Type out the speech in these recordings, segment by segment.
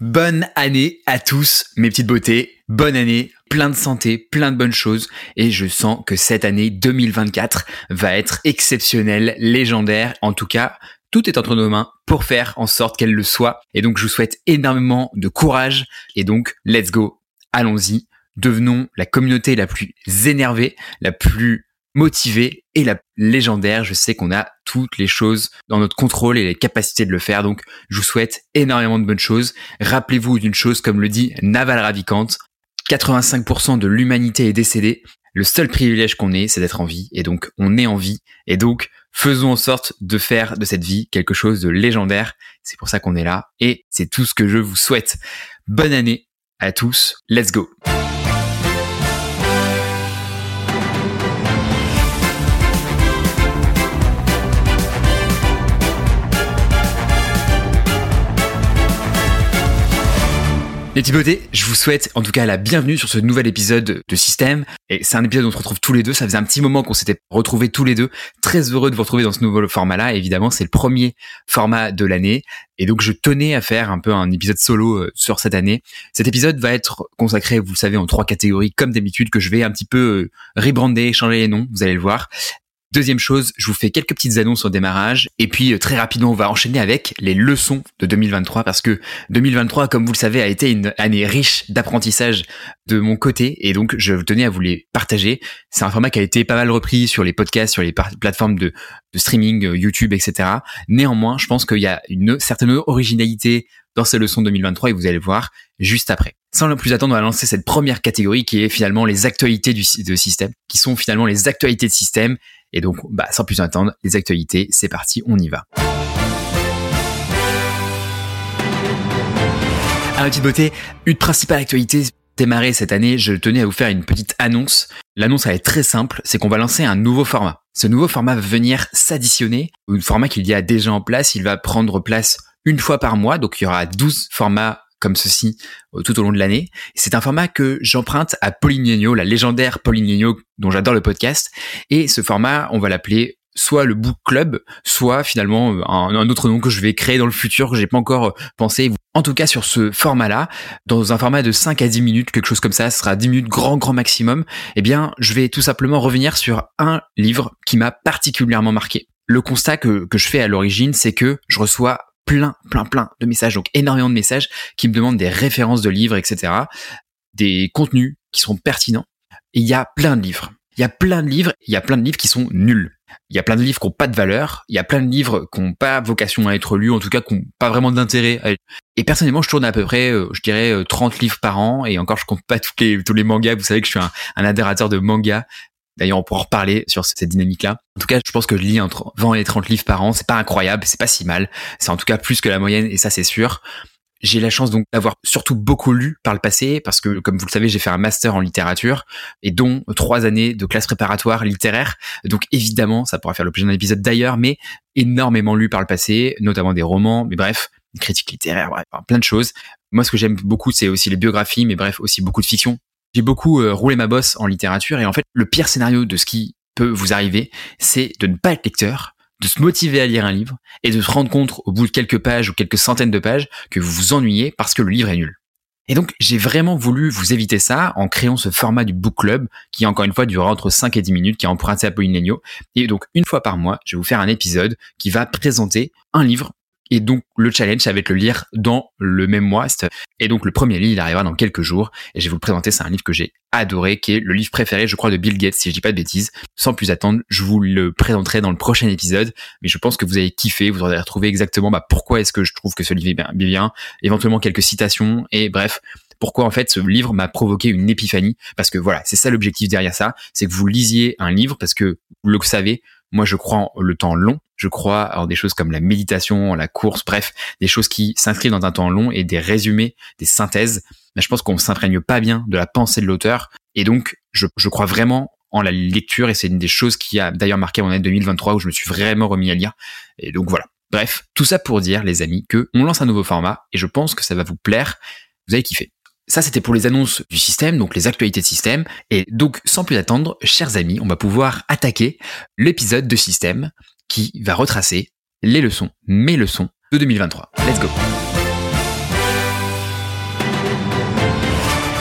Bonne année à tous, mes petites beautés. Bonne année, plein de santé, plein de bonnes choses. Et je sens que cette année 2024 va être exceptionnelle, légendaire. En tout cas, tout est entre nos mains pour faire en sorte qu'elle le soit. Et donc, je vous souhaite énormément de courage. Et donc, let's go. Allons-y. Devenons la communauté la plus énervée, la plus motivé et la légendaire. Je sais qu'on a toutes les choses dans notre contrôle et les capacités de le faire. Donc, je vous souhaite énormément de bonnes choses. Rappelez-vous d'une chose, comme le dit Naval Ravikant, 85% de l'humanité est décédée. Le seul privilège qu'on ait, c'est d'être en vie. Et donc, on est en vie. Et donc, faisons en sorte de faire de cette vie quelque chose de légendaire. C'est pour ça qu'on est là. Et c'est tout ce que je vous souhaite. Bonne année à tous. Let's go. Les petits je vous souhaite en tout cas la bienvenue sur ce nouvel épisode de Système. Et c'est un épisode où on se retrouve tous les deux. Ça faisait un petit moment qu'on s'était retrouvés tous les deux. Très heureux de vous retrouver dans ce nouveau format-là. Évidemment, c'est le premier format de l'année. Et donc, je tenais à faire un peu un épisode solo euh, sur cette année. Cet épisode va être consacré, vous le savez, en trois catégories, comme d'habitude, que je vais un petit peu euh, rebrander, changer les noms, vous allez le voir. Deuxième chose, je vous fais quelques petites annonces au démarrage et puis euh, très rapidement on va enchaîner avec les leçons de 2023 parce que 2023 comme vous le savez a été une année riche d'apprentissage de mon côté et donc je tenais à vous les partager. C'est un format qui a été pas mal repris sur les podcasts, sur les plateformes de, de streaming, euh, YouTube, etc. Néanmoins, je pense qu'il y a une certaine originalité dans ces leçons 2023 et vous allez voir juste après. Sans le plus attendre, on va lancer cette première catégorie qui est finalement les actualités de système, qui sont finalement les actualités de système et donc, bah, sans plus attendre, les actualités, c'est parti, on y va. À petite beauté, une principale actualité démarrer cette année, je tenais à vous faire une petite annonce. L'annonce elle est très simple, c'est qu'on va lancer un nouveau format. Ce nouveau format va venir s'additionner au format qu'il y a déjà en place. Il va prendre place une fois par mois, donc il y aura 12 formats comme ceci euh, tout au long de l'année. C'est un format que j'emprunte à Pauline la légendaire Pauline dont j'adore le podcast. Et ce format, on va l'appeler soit le Book Club, soit finalement euh, un, autre nom que je vais créer dans le futur que j'ai pas encore euh, pensé. En tout cas, sur ce format-là, dans un format de 5 à 10 minutes, quelque chose comme ça, ce sera 10 minutes grand, grand maximum, eh bien, je vais tout simplement revenir sur un livre qui m'a particulièrement marqué. Le constat que je fais à l'origine, c'est que je reçois plein, plein, plein de messages, donc énormément de messages qui me demandent des références de livres, etc., des contenus qui sont pertinents. Et il y a plein de livres. Il y a plein de livres, il y a plein de livres qui sont nuls. Il y a plein de livres qui n'ont pas de valeur, il y a plein de livres qui n'ont pas vocation à être lus, en tout cas qui n'ont pas vraiment d'intérêt. Et personnellement, je tourne à peu près, euh, je dirais, 30 euh, livres par an, et encore, je compte pas tous les, tous les mangas. Vous savez que je suis un, un adhérateur de mangas. D'ailleurs, on pourra en reparler sur cette dynamique-là. En tout cas, je pense que je lis entre 20 et 30 livres par an. C'est pas incroyable, c'est pas si mal. C'est en tout cas plus que la moyenne, et ça, c'est sûr. J'ai la chance donc d'avoir surtout beaucoup lu par le passé parce que, comme vous le savez, j'ai fait un master en littérature et dont trois années de classe préparatoire littéraire. Donc évidemment, ça pourra faire l'objet d'un épisode d'ailleurs, mais énormément lu par le passé, notamment des romans, mais bref, critique littéraire, bref, plein de choses. Moi, ce que j'aime beaucoup, c'est aussi les biographies, mais bref, aussi beaucoup de fiction. J'ai beaucoup euh, roulé ma bosse en littérature et en fait, le pire scénario de ce qui peut vous arriver, c'est de ne pas être lecteur, de se motiver à lire un livre et de se rendre compte au bout de quelques pages ou quelques centaines de pages que vous vous ennuyez parce que le livre est nul. Et donc, j'ai vraiment voulu vous éviter ça en créant ce format du book club qui, encore une fois, durera entre 5 et 10 minutes, qui est emprunté à Pauline Legno. Et donc, une fois par mois, je vais vous faire un épisode qui va présenter un livre et donc, le challenge, ça va être le lire dans le même mois. Et donc, le premier livre, il arrivera dans quelques jours. Et je vais vous le présenter. C'est un livre que j'ai adoré, qui est le livre préféré, je crois, de Bill Gates, si je dis pas de bêtises. Sans plus attendre, je vous le présenterai dans le prochain épisode. Mais je pense que vous avez kiffé. Vous aurez retrouvé exactement bah, pourquoi est-ce que je trouve que ce livre est bien, éventuellement quelques citations. Et bref, pourquoi en fait ce livre m'a provoqué une épiphanie. Parce que voilà, c'est ça l'objectif derrière ça. C'est que vous lisiez un livre parce que vous le savez, moi, je crois en le temps long. Je crois en des choses comme la méditation, la course, bref, des choses qui s'inscrivent dans un temps long et des résumés, des synthèses. Mais je pense qu'on s'imprègne pas bien de la pensée de l'auteur. Et donc, je, je crois vraiment en la lecture et c'est une des choses qui a d'ailleurs marqué mon année 2023 où je me suis vraiment remis à lire. Et donc voilà. Bref, tout ça pour dire, les amis, que on lance un nouveau format et je pense que ça va vous plaire. Vous allez kiffer. Ça, c'était pour les annonces du système, donc les actualités de système. Et donc, sans plus attendre, chers amis, on va pouvoir attaquer l'épisode de système qui va retracer les leçons, mes leçons de 2023. Let's go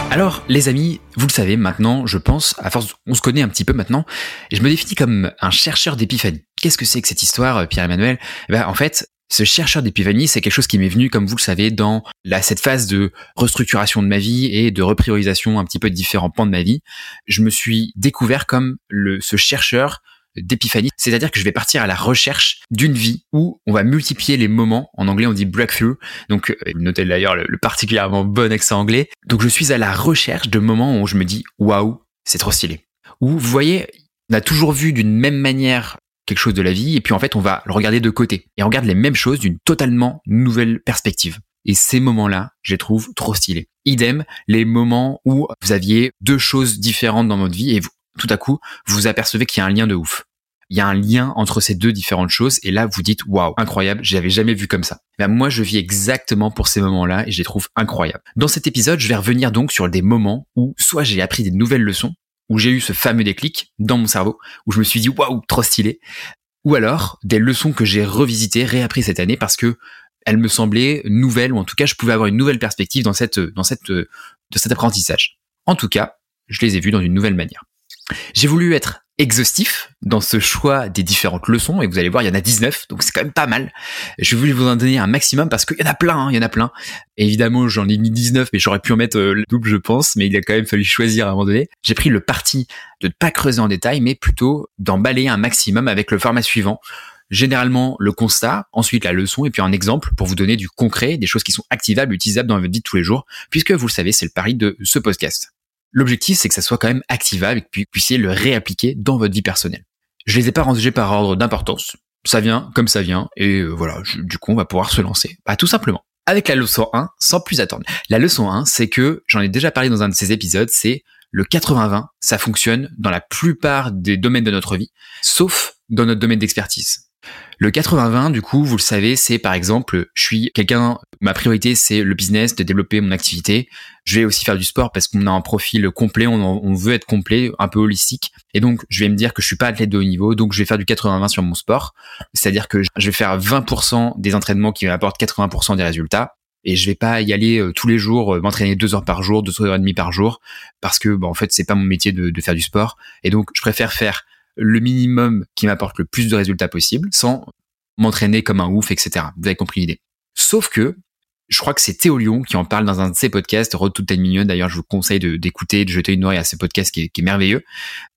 Alors, les amis, vous le savez maintenant, je pense, à force, on se connaît un petit peu maintenant, je me définis comme un chercheur d'épiphanie. Qu'est-ce que c'est que cette histoire, Pierre-Emmanuel? Eh ben, En fait, ce chercheur d'épiphanie, c'est quelque chose qui m'est venu, comme vous le savez, dans la, cette phase de restructuration de ma vie et de repriorisation un petit peu de différents pans de ma vie. Je me suis découvert comme le, ce chercheur d'épiphanie, c'est-à-dire que je vais partir à la recherche d'une vie où on va multiplier les moments, en anglais on dit breakthrough, donc euh, notez d'ailleurs le, particulièrement bon accent anglais, donc je suis à la recherche de moments où je me dis waouh, c'est trop stylé. Où vous voyez, on a toujours vu d'une même manière quelque chose de la vie, et puis en fait on va le regarder de côté, et on regarde les mêmes choses d'une totalement nouvelle perspective. Et ces moments-là, je les trouve trop stylés. Idem, les moments où vous aviez deux choses différentes dans votre vie et vous, tout à coup, vous apercevez qu'il y a un lien de ouf. Il y a un lien entre ces deux différentes choses et là vous dites waouh incroyable j'avais jamais vu comme ça. Ben, moi je vis exactement pour ces moments-là et je les trouve incroyables. Dans cet épisode je vais revenir donc sur des moments où soit j'ai appris des nouvelles leçons, où j'ai eu ce fameux déclic dans mon cerveau, où je me suis dit waouh trop stylé, ou alors des leçons que j'ai revisitées, réappris cette année parce que elles me semblaient nouvelles ou en tout cas je pouvais avoir une nouvelle perspective dans cette dans cette de cet apprentissage. En tout cas, je les ai vus dans une nouvelle manière. J'ai voulu être exhaustif dans ce choix des différentes leçons et vous allez voir il y en a 19 donc c'est quand même pas mal. Je voulais vous en donner un maximum parce qu'il y en a plein, hein, il y en a plein. évidemment j'en ai mis 19 mais j'aurais pu en mettre euh, le double je pense mais il a quand même fallu choisir à un moment donné. J'ai pris le parti de ne pas creuser en détail mais plutôt d'emballer un maximum avec le format suivant. Généralement le constat, ensuite la leçon et puis un exemple pour vous donner du concret, des choses qui sont activables, utilisables dans votre vie de tous les jours puisque vous le savez c'est le pari de ce podcast. L'objectif, c'est que ça soit quand même activable et que vous puissiez le réappliquer dans votre vie personnelle. Je les ai pas rangés par ordre d'importance. Ça vient comme ça vient et euh, voilà, du coup, on va pouvoir se lancer. Bah, tout simplement. Avec la leçon 1, sans plus attendre. La leçon 1, c'est que, j'en ai déjà parlé dans un de ces épisodes, c'est le 80-20, ça fonctionne dans la plupart des domaines de notre vie, sauf dans notre domaine d'expertise. Le 80-20, du coup, vous le savez, c'est par exemple, je suis quelqu'un, ma priorité c'est le business, de développer mon activité. Je vais aussi faire du sport parce qu'on a un profil complet, on, veut être complet, un peu holistique. Et donc, je vais me dire que je suis pas athlète de haut niveau, donc je vais faire du 80-20 sur mon sport. C'est-à-dire que je vais faire 20% des entraînements qui m'apportent 80% des résultats. Et je vais pas y aller euh, tous les jours, euh, m'entraîner deux heures par jour, deux heures et demie par jour, parce que, bah, en fait, c'est pas mon métier de, de faire du sport. Et donc, je préfère faire le minimum qui m'apporte le plus de résultats possible sans m'entraîner comme un ouf, etc. Vous avez compris l'idée. Sauf que je crois que c'est Théo Lyon qui en parle dans un de ses podcasts, Road to 10 Million. D'ailleurs, je vous conseille d'écouter, de, jeter une oreille à ce podcast qui est, merveilleux.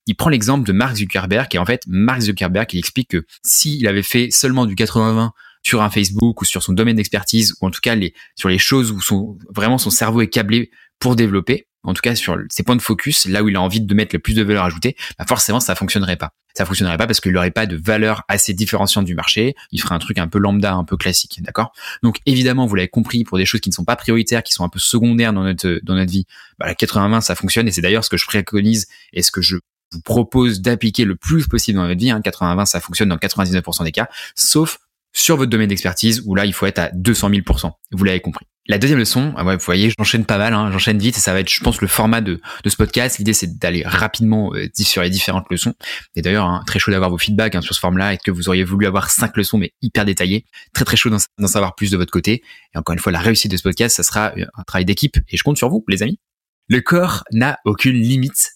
Il prend l'exemple de Mark Zuckerberg et en fait, Mark Zuckerberg, il explique que s'il avait fait seulement du 80-20 sur un Facebook ou sur son domaine d'expertise ou en tout cas les, sur les choses où son, vraiment son cerveau est câblé pour développer, en tout cas sur ses points de focus, là où il a envie de mettre le plus de valeur ajoutée, bah forcément ça fonctionnerait pas. Ça fonctionnerait pas parce qu'il n'aurait pas de valeur assez différenciante du marché. Il ferait un truc un peu lambda, un peu classique, d'accord? Donc évidemment, vous l'avez compris, pour des choses qui ne sont pas prioritaires, qui sont un peu secondaires dans notre dans notre vie, bah, la 80-20 ça fonctionne et c'est d'ailleurs ce que je préconise et ce que je vous propose d'appliquer le plus possible dans votre vie. Hein. 80-20 ça fonctionne dans 99% des cas, sauf sur votre domaine d'expertise où là il faut être à 200 000%. Vous l'avez compris. La deuxième leçon, ah vous voyez, j'enchaîne pas mal, hein, j'enchaîne vite et ça va être, je pense, le format de, de ce podcast. L'idée, c'est d'aller rapidement euh, sur les différentes leçons. Et d'ailleurs, hein, très chaud d'avoir vos feedbacks hein, sur ce format-là et que vous auriez voulu avoir cinq leçons, mais hyper détaillées. Très très chaud d'en savoir plus de votre côté. Et encore une fois, la réussite de ce podcast, ça sera euh, un travail d'équipe et je compte sur vous, les amis. Le corps n'a aucune limite.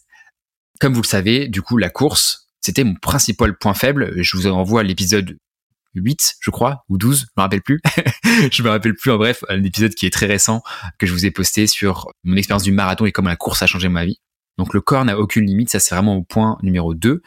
Comme vous le savez, du coup, la course, c'était mon principal point faible. Je vous envoie l'épisode 8, je crois, ou 12, je me rappelle plus. je me rappelle plus, en bref, un épisode qui est très récent, que je vous ai posté sur mon expérience du marathon et comment la course a changé ma vie. Donc le corps n'a aucune limite, ça c'est vraiment au point numéro 2.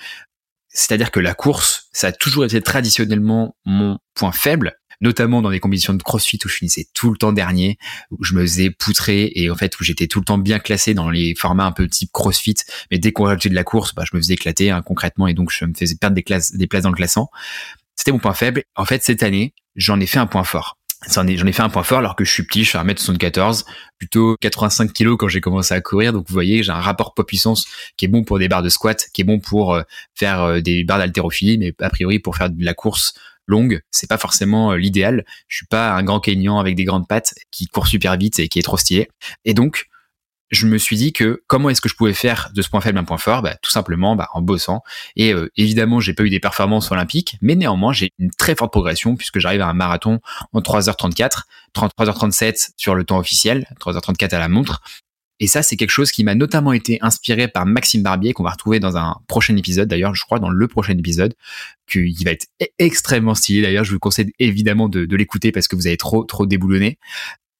C'est-à-dire que la course, ça a toujours été traditionnellement mon point faible, notamment dans des compétitions de crossfit où je finissais tout le temps dernier, où je me faisais poutrer et en fait où j'étais tout le temps bien classé dans les formats un peu type crossfit, mais dès qu'on rajoutait de la course, bah, je me faisais éclater hein, concrètement et donc je me faisais perdre des, classes, des places dans le classement. C'était mon point faible. En fait, cette année, j'en ai fait un point fort. J'en ai, fait un point fort alors que je suis petit, je suis 1m74, plutôt 85 kg quand j'ai commencé à courir. Donc vous voyez, j'ai un rapport poids-puissance qui est bon pour des barres de squat, qui est bon pour euh, faire euh, des barres d'haltérophilie, mais a priori pour faire de la course longue, c'est pas forcément euh, l'idéal. Je suis pas un grand Kenyan avec des grandes pattes qui court super vite et qui est trop stylé. Et donc, je me suis dit que comment est-ce que je pouvais faire de ce point faible un point fort? Bah, Tout simplement bah, en bossant. Et euh, évidemment, j'ai pas eu des performances olympiques, mais néanmoins, j'ai une très forte progression puisque j'arrive à un marathon en 3h34, 33h37 sur le temps officiel, 3h34 à la montre. Et ça, c'est quelque chose qui m'a notamment été inspiré par Maxime Barbier, qu'on va retrouver dans un prochain épisode, d'ailleurs, je crois, dans le prochain épisode, qui va être e-, extrêmement stylé. D'ailleurs, je vous conseille évidemment de, de l'écouter parce que vous avez trop, trop déboulonné.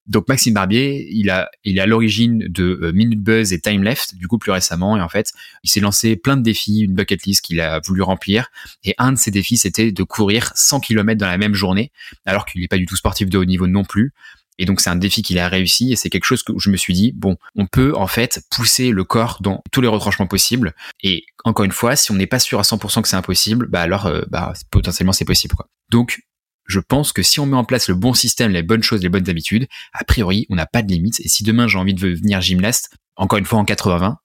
Donc Maxime Barbier, il a, il est à l'origine de euh, Minute Buzz et Time Left, du coup plus récemment, et en fait, il s'est lancé plein de défis, une bucket list qu'il a voulu remplir, et un de ces défis, c'était de courir 100 km dans la même journée, alors qu'il n'est pas du tout sportif de haut niveau non plus. Et donc c'est un défi qu'il a réussi, et c'est quelque chose que je me suis dit, bon, on peut en fait pousser le corps dans tous les retranchements possibles, et encore une fois, si on n'est pas sûr à 100% que c'est impossible, bah alors, euh, bah potentiellement c'est possible quoi. Donc je pense que si on met en place le bon système, les bonnes choses, les bonnes habitudes, a priori, on n'a pas de limites. Et si demain j'ai envie de devenir gymnaste, encore une fois en 80,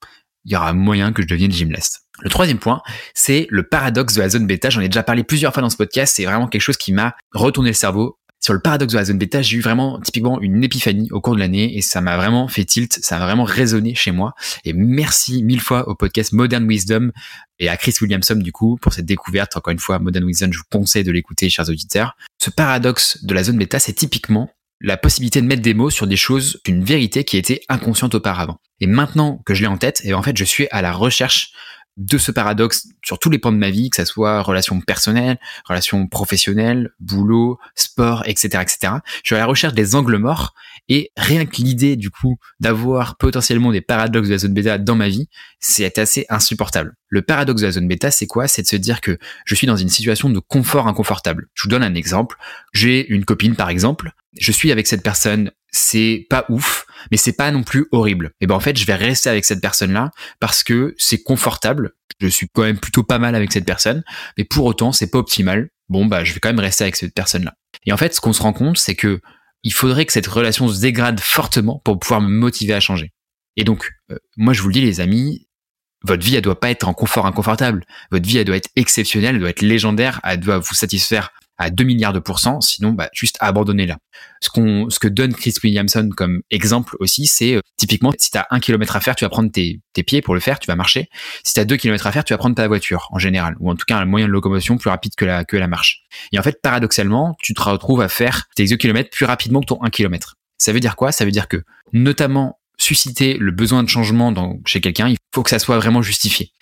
il y aura moyen que je devienne gymnaste. Le troisième point, c'est le paradoxe de la zone bêta. J'en ai déjà parlé plusieurs fois dans ce podcast. C'est vraiment quelque chose qui m'a retourné le cerveau sur le paradoxe de la zone bêta, j'ai eu vraiment typiquement une épiphanie au cours de l'année et ça m'a vraiment fait tilt, ça a vraiment résonné chez moi. Et merci mille fois au podcast Modern Wisdom et à Chris Williamson du coup pour cette découverte. Encore une fois, Modern Wisdom, je vous conseille de l'écouter, chers auditeurs. Ce paradoxe de la zone bêta, c'est typiquement la possibilité de mettre des mots sur des choses, d'une vérité qui était inconsciente auparavant. Et maintenant que je l'ai en tête, et en fait, je suis à la recherche de ce paradoxe sur tous les pans de ma vie, que ça soit relations personnelles, relations professionnelles, boulot, sport, etc., etc. Je suis à la recherche des angles morts et rien que l'idée du coup d'avoir potentiellement des paradoxes de la zone bêta dans ma vie, c'est assez insupportable. Le paradoxe de la zone bêta, c'est quoi? C'est de se dire que je suis dans une situation de confort inconfortable. Je vous donne un exemple. J'ai une copine par exemple. Je suis avec cette personne, c'est pas ouf, mais c'est pas non plus horrible. Et ben en fait, je vais rester avec cette personne-là parce que c'est confortable. Je suis quand même plutôt pas mal avec cette personne, mais pour autant, c'est pas optimal. Bon bah, je vais quand même rester avec cette personne-là. Et en fait, ce qu'on se rend compte, c'est que il faudrait que cette relation se dégrade fortement pour pouvoir me motiver à changer. Et donc, euh, moi je vous le dis les amis, votre vie, elle doit pas être en confort inconfortable. Votre vie, elle doit être exceptionnelle, elle doit être légendaire, elle doit vous satisfaire à 2 milliards de pourcents, sinon bah, juste abandonnez-la. Ce, qu'on, ce que donne Chris Williamson comme exemple aussi, c'est euh, typiquement si tu as un kilomètre à faire, tu vas prendre tes, tes, pieds pour le faire, tu vas marcher. Si tu as deux kilomètres à faire, tu vas prendre ta voiture en général, ou en tout cas un moyen de locomotion plus rapide que la, que la marche. Et en fait, paradoxalement, tu te retrouves à faire tes 2 kilomètres plus rapidement que ton 1 kilomètre. Ça veut dire quoi? Ça veut dire que notamment susciter le besoin de changement dans, chez quelqu'un, il faut que ça soit vraiment justifié.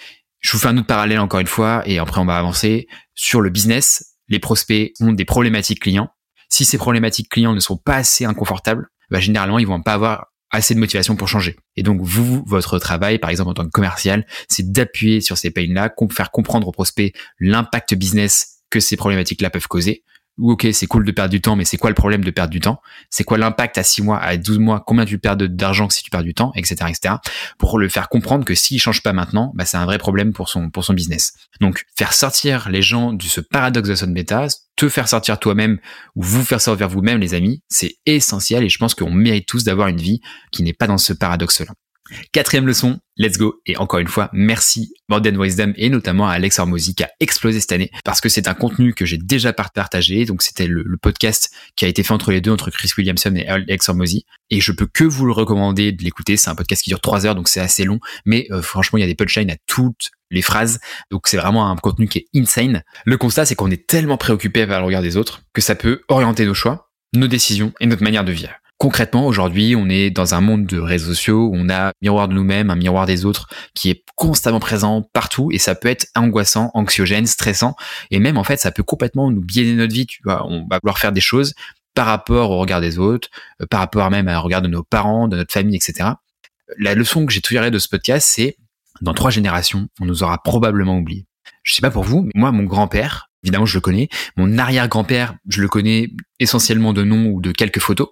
Je vous fais un autre parallèle encore une fois, et après on va avancer. Sur le business, les prospects ont des problématiques clients. Si ces problématiques clients ne sont pas assez inconfortables, bah, généralement ils vont pas avoir assez de motivation pour changer. Et donc vous, votre travail, par exemple en tant que commercial, c'est d'appuyer sur ces pains-là, faire comprendre aux prospects l'impact business que ces problématiques-là peuvent causer, ou ok, c'est cool de perdre du temps, mais c'est quoi le problème de perdre du temps? C'est quoi l'impact à 6 mois, à 12 mois? Combien tu perds d'argent si tu perds du temps, etc., etc. Pour le faire comprendre que s'il change pas maintenant, bah, c'est un vrai problème pour son pour son business. Donc faire sortir les gens de ce paradoxe de son bêta, te faire sortir toi-même ou vous faire sortir vous-même, les amis, c'est essentiel et je pense qu'on mérite tous d'avoir une vie qui n'est pas dans ce paradoxe-là. Quatrième leçon, let's go. Et encore une fois, merci Modern Wisdom et notamment à Alex Hormozy qui a explosé cette année parce que c'est un contenu que j'ai déjà partagé. Donc c'était le, podcast qui a été fait entre les deux, entre Chris Williamson et Alex Hormozy. Et je peux que vous le recommander de l'écouter. C'est un podcast qui dure trois heures, donc c'est assez long. Mais euh, franchement, il y a des punchlines à toutes les phrases. Donc c'est vraiment un contenu qui est insane. Le constat, c'est qu'on est tellement préoccupé par le regard des autres que ça peut orienter nos choix, nos décisions et notre manière de vivre. Concrètement, aujourd'hui, on est dans un monde de réseaux sociaux où on a un miroir de nous-mêmes, un miroir des autres qui est constamment présent partout et ça peut être angoissant, anxiogène, stressant et même en fait, ça peut complètement nous biaiser notre vie. Tu vois, on va vouloir faire des choses par rapport au regard des autres, euh, par rapport même à regard de nos parents, de notre famille, etc. La leçon que j'ai tirée de ce podcast, c'est dans trois générations, on nous aura probablement oublié. Je sais pas pour vous, mais moi, mon grand-père, évidemment, je le connais. Mon arrière-grand-père, je le connais essentiellement de nom ou de quelques photos.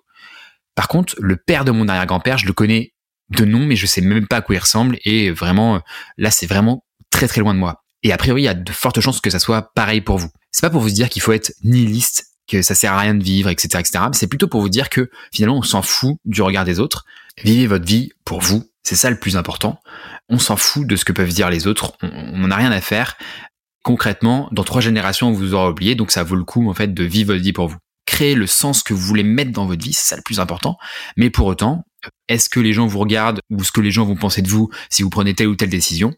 Par contre, le père de mon arrière-grand-père, je le connais de nom, mais je sais même pas à quoi il ressemble. Et vraiment, là, c'est vraiment très très loin de moi. Et a priori, il y a de fortes chances que ça soit pareil pour vous. C'est pas pour vous dire qu'il faut être nihiliste, que ça sert à rien de vivre, etc., etc. C'est plutôt pour vous dire que finalement, on s'en fout du regard des autres. Vivez votre vie pour vous. C'est ça le plus important. On s'en fout de ce que peuvent dire les autres. On n'en a rien à faire. Concrètement, dans trois générations, on vous aura oublié. Donc, ça vaut le coup, en fait, de vivre votre vie pour vous créer le sens que vous voulez mettre dans votre vie, c'est ça le plus important. Mais pour autant, est-ce que les gens vous regardent ou ce que les gens vont penser de vous si vous prenez telle ou telle décision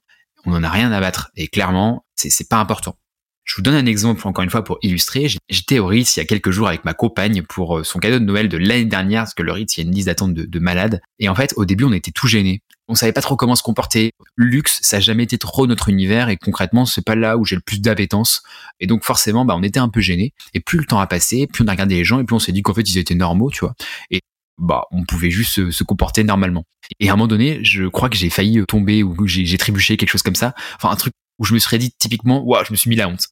On n'en a rien à battre. Et clairement, c'est pas important. Je vous donne un exemple encore une fois pour illustrer. J'étais au Ritz il y a quelques jours avec ma compagne pour euh, son cadeau de Noël de l'année dernière, parce que le Ritz, il y a une liste d'attente de, de malades. Et en fait, au début, on était tout gênés. On savait pas trop comment se comporter. Luxe, ça a jamais été trop notre univers et concrètement, c'est pas là où j'ai le plus d'appétence. Et donc forcément, bah, on était un peu gênés. Et plus le temps a passé, plus on a regardé les gens et plus on s'est dit qu'en fait, ils étaient normaux, tu vois. Et bah, on pouvait juste se, comporter normalement. Et à un moment donné, je crois que j'ai failli tomber ou j'ai trébuché, quelque chose comme ça. Enfin, un truc où je me serais dit typiquement, waouh, je me suis mis la honte.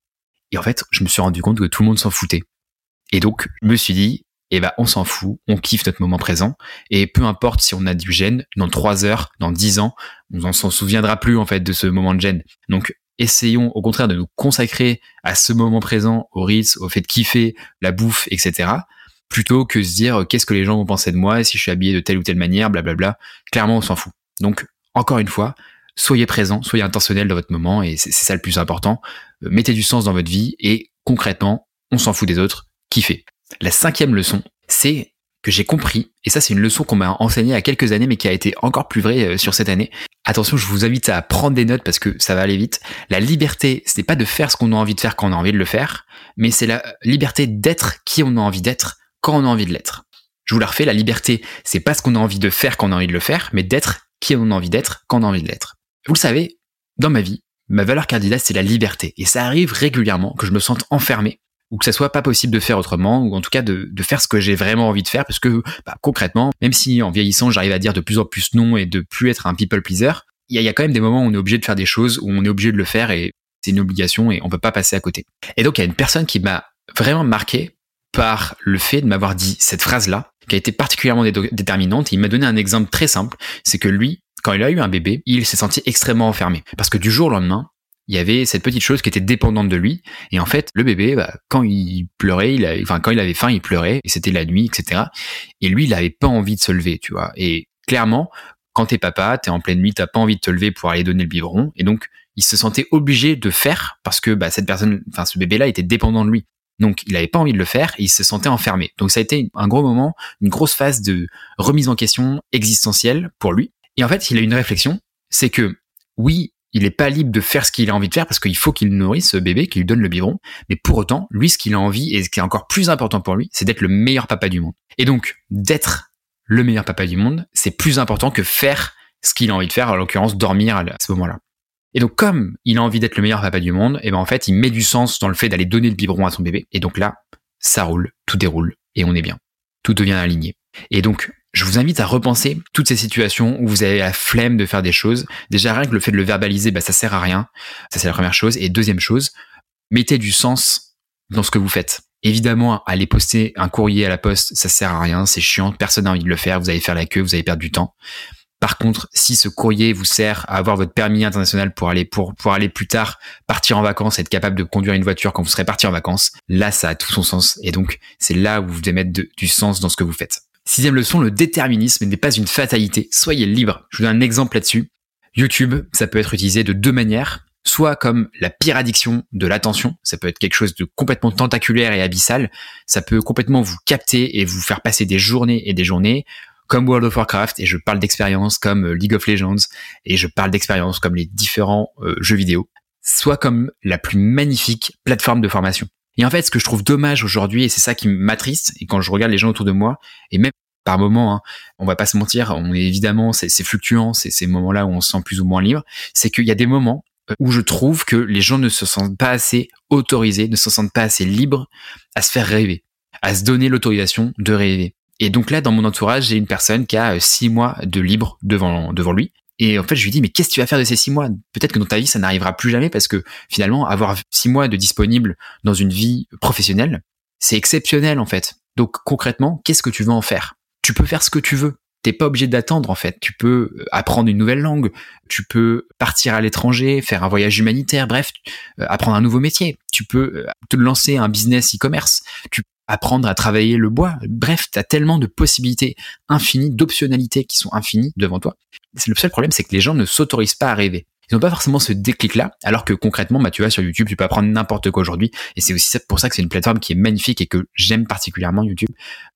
Et en fait, je me suis rendu compte que tout le monde s'en foutait. Et donc, je me suis dit, eh ben, on s'en fout, on kiffe notre moment présent, et peu importe si on a du gêne, dans trois heures, dans dix ans, on s'en souviendra plus, en fait, de ce moment de gêne. Donc, essayons, au contraire, de nous consacrer à ce moment présent, au risque, au fait de kiffer, la bouffe, etc., plutôt que se dire, qu'est-ce que les gens vont penser de moi, si je suis habillé de telle ou telle manière, blablabla. Clairement, on s'en fout. Donc, encore une fois, soyez présent, soyez intentionnel dans votre moment, et c'est ça le plus important. Euh, mettez du sens dans votre vie, et concrètement, on s'en fout des autres, kiffez. La cinquième leçon, c'est que j'ai compris, et ça c'est une leçon qu'on m'a enseignée il y a quelques années, mais qui a été encore plus vraie euh, sur cette année. Attention, je vous invite à prendre des notes parce que ça va aller vite. La liberté, c'est pas de faire ce qu'on a envie de faire quand on a envie de le faire, mais c'est la liberté d'être qui on a envie d'être quand on a envie de l'être. Je vous la refais, la liberté, c'est pas ce qu'on a envie de faire quand on a envie de le faire, mais d'être qui on a envie d'être quand on a envie de l'être. Vous le savez, dans ma vie, ma valeur cardinale, c'est la liberté. Et ça arrive régulièrement que je me sente enfermé ou que ça soit pas possible de faire autrement, ou en tout cas de, faire ce que j'ai vraiment envie de faire, parce que bah, concrètement, même si en vieillissant j'arrive à dire de plus en plus non et de plus être un people pleaser, il y a, quand même des moments où on est obligé de faire des choses, où on est obligé de le faire et c'est une obligation et on peut pas passer à côté. Et donc il y a une personne qui m'a vraiment marqué par le fait de m'avoir dit cette phrase-là, qui a été particulièrement déterminante. il m'a donné un exemple très simple, c'est que lui, quand il a eu un bébé, il s'est senti extrêmement enfermé. Parce que du jour au lendemain, il y avait cette petite chose qui était dépendante de lui. Et en fait, le bébé, bah, quand il pleurait, il enfin quand il avait faim, il pleurait, et c'était la nuit, etc. Et lui, il avait pas envie de se lever, tu vois. Et clairement, quand t'es papa, t'es en pleine nuit, t'as pas envie de te lever pour aller donner le biberon, et donc il se sentait obligé de faire parce que bah, cette personne, enfin ce bébé-là était dépendant de lui. Donc il avait pas envie de le faire et il se sentait enfermé. Donc ça a été un gros moment, une grosse phase de remise en question existentielle pour lui. Et en fait, il a une réflexion, c'est que oui, il n'est pas libre de faire ce qu'il a envie de faire parce qu'il faut qu'il nourrisse ce bébé, qu'il lui donne le biberon. Mais pour autant, lui, ce qu'il a envie et ce qui est encore plus important pour lui, c'est d'être le meilleur papa du monde. Et donc, d'être le meilleur papa du monde, c'est plus important que faire ce qu'il a envie de faire, en l'occurrence dormir à ce moment-là. Et donc, comme il a envie d'être le meilleur papa du monde, et ben en fait, il met du sens dans le fait d'aller donner le biberon à son bébé. Et donc là, ça roule, tout déroule, et on est bien. Tout devient aligné. Et donc, je vous invite à repenser toutes ces situations où vous avez la flemme de faire des choses. Déjà, rien que le fait de le verbaliser, bah, ça sert à rien. Ça, c'est la première chose. Et deuxième chose, mettez du sens dans ce que vous faites. Évidemment, aller poster un courrier à la poste, ça sert à rien, c'est chiant, personne n'a envie de le faire, vous allez faire la queue, vous allez perdre du temps. Par contre, si ce courrier vous sert à avoir votre permis international pour aller pour, pour aller plus tard partir en vacances, être capable de conduire une voiture quand vous serez parti en vacances, là ça a tout son sens et donc c'est là où vous devez mettre du sens dans ce que vous faites. Sixième leçon, le déterminisme n'est pas une fatalité. Soyez libre. Je vous donne un exemple là-dessus. YouTube, ça peut être utilisé de deux manières. Soit comme la pire addiction de l'attention, ça peut être quelque chose de complètement tentaculaire et abyssal, ça peut complètement vous capter et vous faire passer des journées et des journées, comme World of Warcraft, et je parle d'expérience comme euh, League of Legends, et je parle d'expérience comme les différents euh, jeux vidéo, soit comme la plus magnifique plateforme de formation. Et en fait, ce que je trouve dommage aujourd'hui, et c'est ça qui m'attriste, et quand je regarde les gens autour de moi, et même par moments, hein, on va pas se mentir, on est évidemment, c'est fluctuant, c'est ces moments-là où on se sent plus ou moins libre, c'est qu'il y a des moments euh, où je trouve que les gens ne se sentent pas assez autorisés, ne se sentent pas assez libres à se faire rêver, à se donner l'autorisation de rêver. Et donc là, dans mon entourage, j'ai une personne qui a euh, six mois de libre devant, devant lui. Et en fait, je lui dis, mais qu'est-ce que tu vas faire de ces six mois? Peut-être que dans ta vie, ça n'arrivera plus jamais parce que finalement, avoir six mois de disponible dans une vie professionnelle, c'est exceptionnel en fait. Donc concrètement, qu'est-ce que tu veux en faire? Tu peux faire ce que tu veux. T'es pas obligé d'attendre en fait. Tu peux euh, apprendre une nouvelle langue, tu peux partir à l'étranger, faire un voyage humanitaire, bref, euh, apprendre un nouveau métier. Tu peux euh, te lancer un business e-commerce. Apprendre à travailler le bois. Bref, tu as tellement de possibilités infinies, d'optionnalités qui sont infinies devant toi. Le seul problème, c'est que les gens ne s'autorisent pas à rêver. Ils n'ont pas forcément ce déclic-là, alors que concrètement, bah, tu vois, sur YouTube, tu peux apprendre n'importe quoi aujourd'hui. Et c'est aussi pour ça que c'est une plateforme qui est magnifique et que j'aime particulièrement YouTube.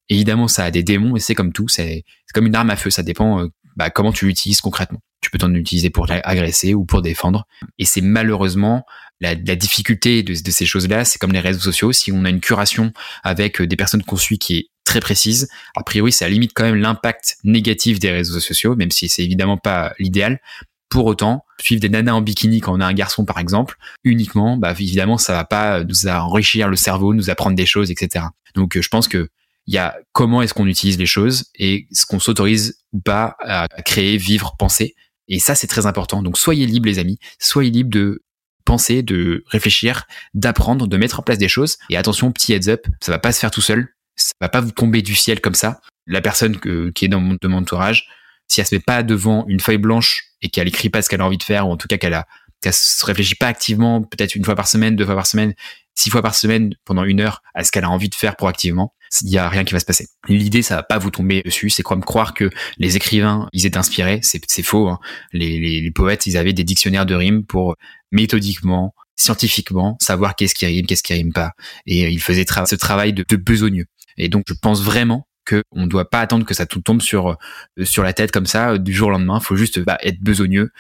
Évidemment, ça a des démons et c'est comme tout, c'est comme une arme à feu. Ça dépend euh, bah, comment tu l'utilises concrètement. Tu peux t'en utiliser pour agresser ou pour défendre. Et c'est malheureusement la, difficulté de, ces choses-là. C'est comme les réseaux sociaux. Si on a une curation avec des personnes qu'on suit qui est très précise, a priori, ça limite quand même l'impact négatif des réseaux sociaux, même si c'est évidemment pas l'idéal. Pour autant, suivre des nanas en bikini quand on a un garçon, par exemple, uniquement, bah, évidemment, ça va pas nous enrichir le cerveau, nous apprendre des choses, etc. Donc, je pense que il y a comment est-ce qu'on utilise les choses et ce qu'on s'autorise ou pas à créer, vivre, penser. Et ça, c'est très important. Donc, soyez libres, les amis. Soyez libres de penser, de réfléchir, d'apprendre, de mettre en place des choses. Et attention, petit heads up, ça va pas se faire tout seul. Ça va pas vous tomber du ciel comme ça. La personne qui est dans mon, entourage, si elle se met pas devant une feuille blanche et qu'elle écrit pas ce qu'elle a envie de faire, ou en tout cas qu'elle a, se réfléchit pas activement, peut-être une fois par semaine, deux fois par semaine, six fois par semaine pendant une heure à ce qu'elle a envie de faire proactivement, il y a rien qui va se passer. L'idée, ça va pas vous tomber dessus. C'est comme croire que les écrivains, ils étaient inspirés. C'est faux. Hein. Les, les, les, poètes, ils avaient des dictionnaires de rimes pour méthodiquement, scientifiquement, savoir qu'est-ce qui rime, qu'est-ce qui rime pas. Et ils faisaient ce travail de, de besogneux. Et donc, je pense vraiment que on ne doit pas attendre que ça tout tombe sur euh, sur la tête comme ça euh, du jour au lendemain. Faut juste bah, être besogneux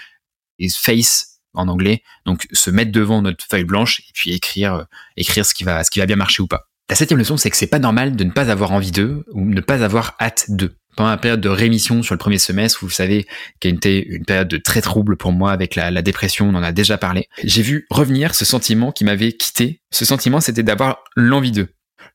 et face en anglais. Donc se mettre devant notre feuille blanche et puis écrire euh, écrire ce qui va ce qui va bien marcher ou pas. La septième leçon, c'est que c'est pas normal de ne pas avoir envie d'eux ou ne pas avoir hâte d'eux. Pendant la période de rémission sur le premier semestre, vous savez qu'il a été une période de très trouble pour moi avec la, la dépression, on en a déjà parlé. J'ai vu revenir ce sentiment qui m'avait quitté. Ce sentiment, c'était d'avoir l'envie d'eux.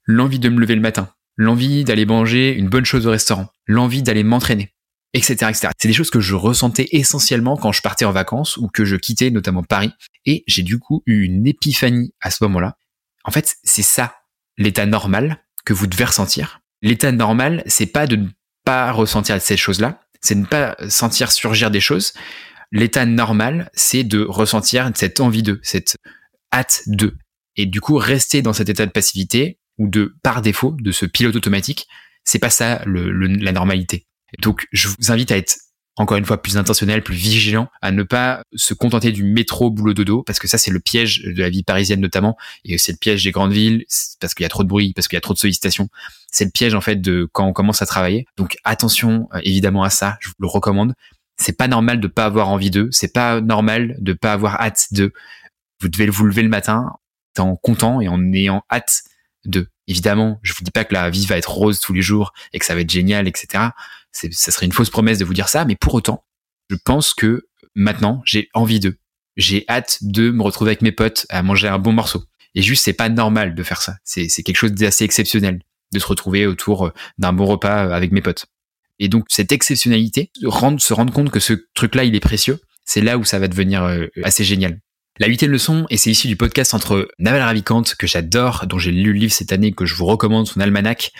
L'envie de me lever le matin, l'envie d'aller manger une bonne chose au restaurant, l'envie d'aller m'entraîner, etc., etc. C'est des choses que je ressentais essentiellement quand je partais en vacances ou que je quittais notamment Paris. Et j'ai du coup eu une épiphanie à ce moment-là. En fait, c'est ça l'état normal que vous devez ressentir. L'état normal, c'est pas de ne pas ressentir ces choses-là, c'est de ne pas sentir surgir des choses. L'état normal, c'est de ressentir cette envie de, cette hâte de. Et du coup, rester dans cet état de passivité, ou de par défaut de ce pilote automatique, c'est pas ça la normalité. Donc je vous invite à être encore une fois plus intentionnel, plus vigilant, à ne pas se contenter du métro boulot dodo, parce que ça c'est le piège de la vie parisienne notamment, et c'est le piège des grandes villes, parce qu'il y a trop de bruit, parce qu'il y a trop de sollicitations. C'est le piège en fait de quand on commence à travailler. Donc attention euh, évidemment à ça, je vous le recommande. C'est pas normal de pas avoir envie d'eux, c'est pas normal de pas avoir hâte d'eux. Vous devez vous lever le matin en content et en ayant hâte de. Évidemment, je vous dis pas que la vie va être rose tous les jours et que ça va être génial, etc. Ça serait une fausse promesse de vous dire ça, mais pour autant, je pense que maintenant, j'ai envie d'eux. J'ai hâte de me retrouver avec mes potes à manger un bon morceau. Et juste, c'est pas normal de faire ça. C'est quelque chose d'assez exceptionnel de se retrouver autour d'un bon repas avec mes potes. Et donc, cette exceptionnalité, se rendre compte que ce truc-là, il est précieux, c'est là où ça va devenir euh, assez génial. La huitième leçon, et c'est issu du podcast entre Naval Ravikant, que j'adore, dont j'ai lu le livre cette année, que je vous recommande, son almanach,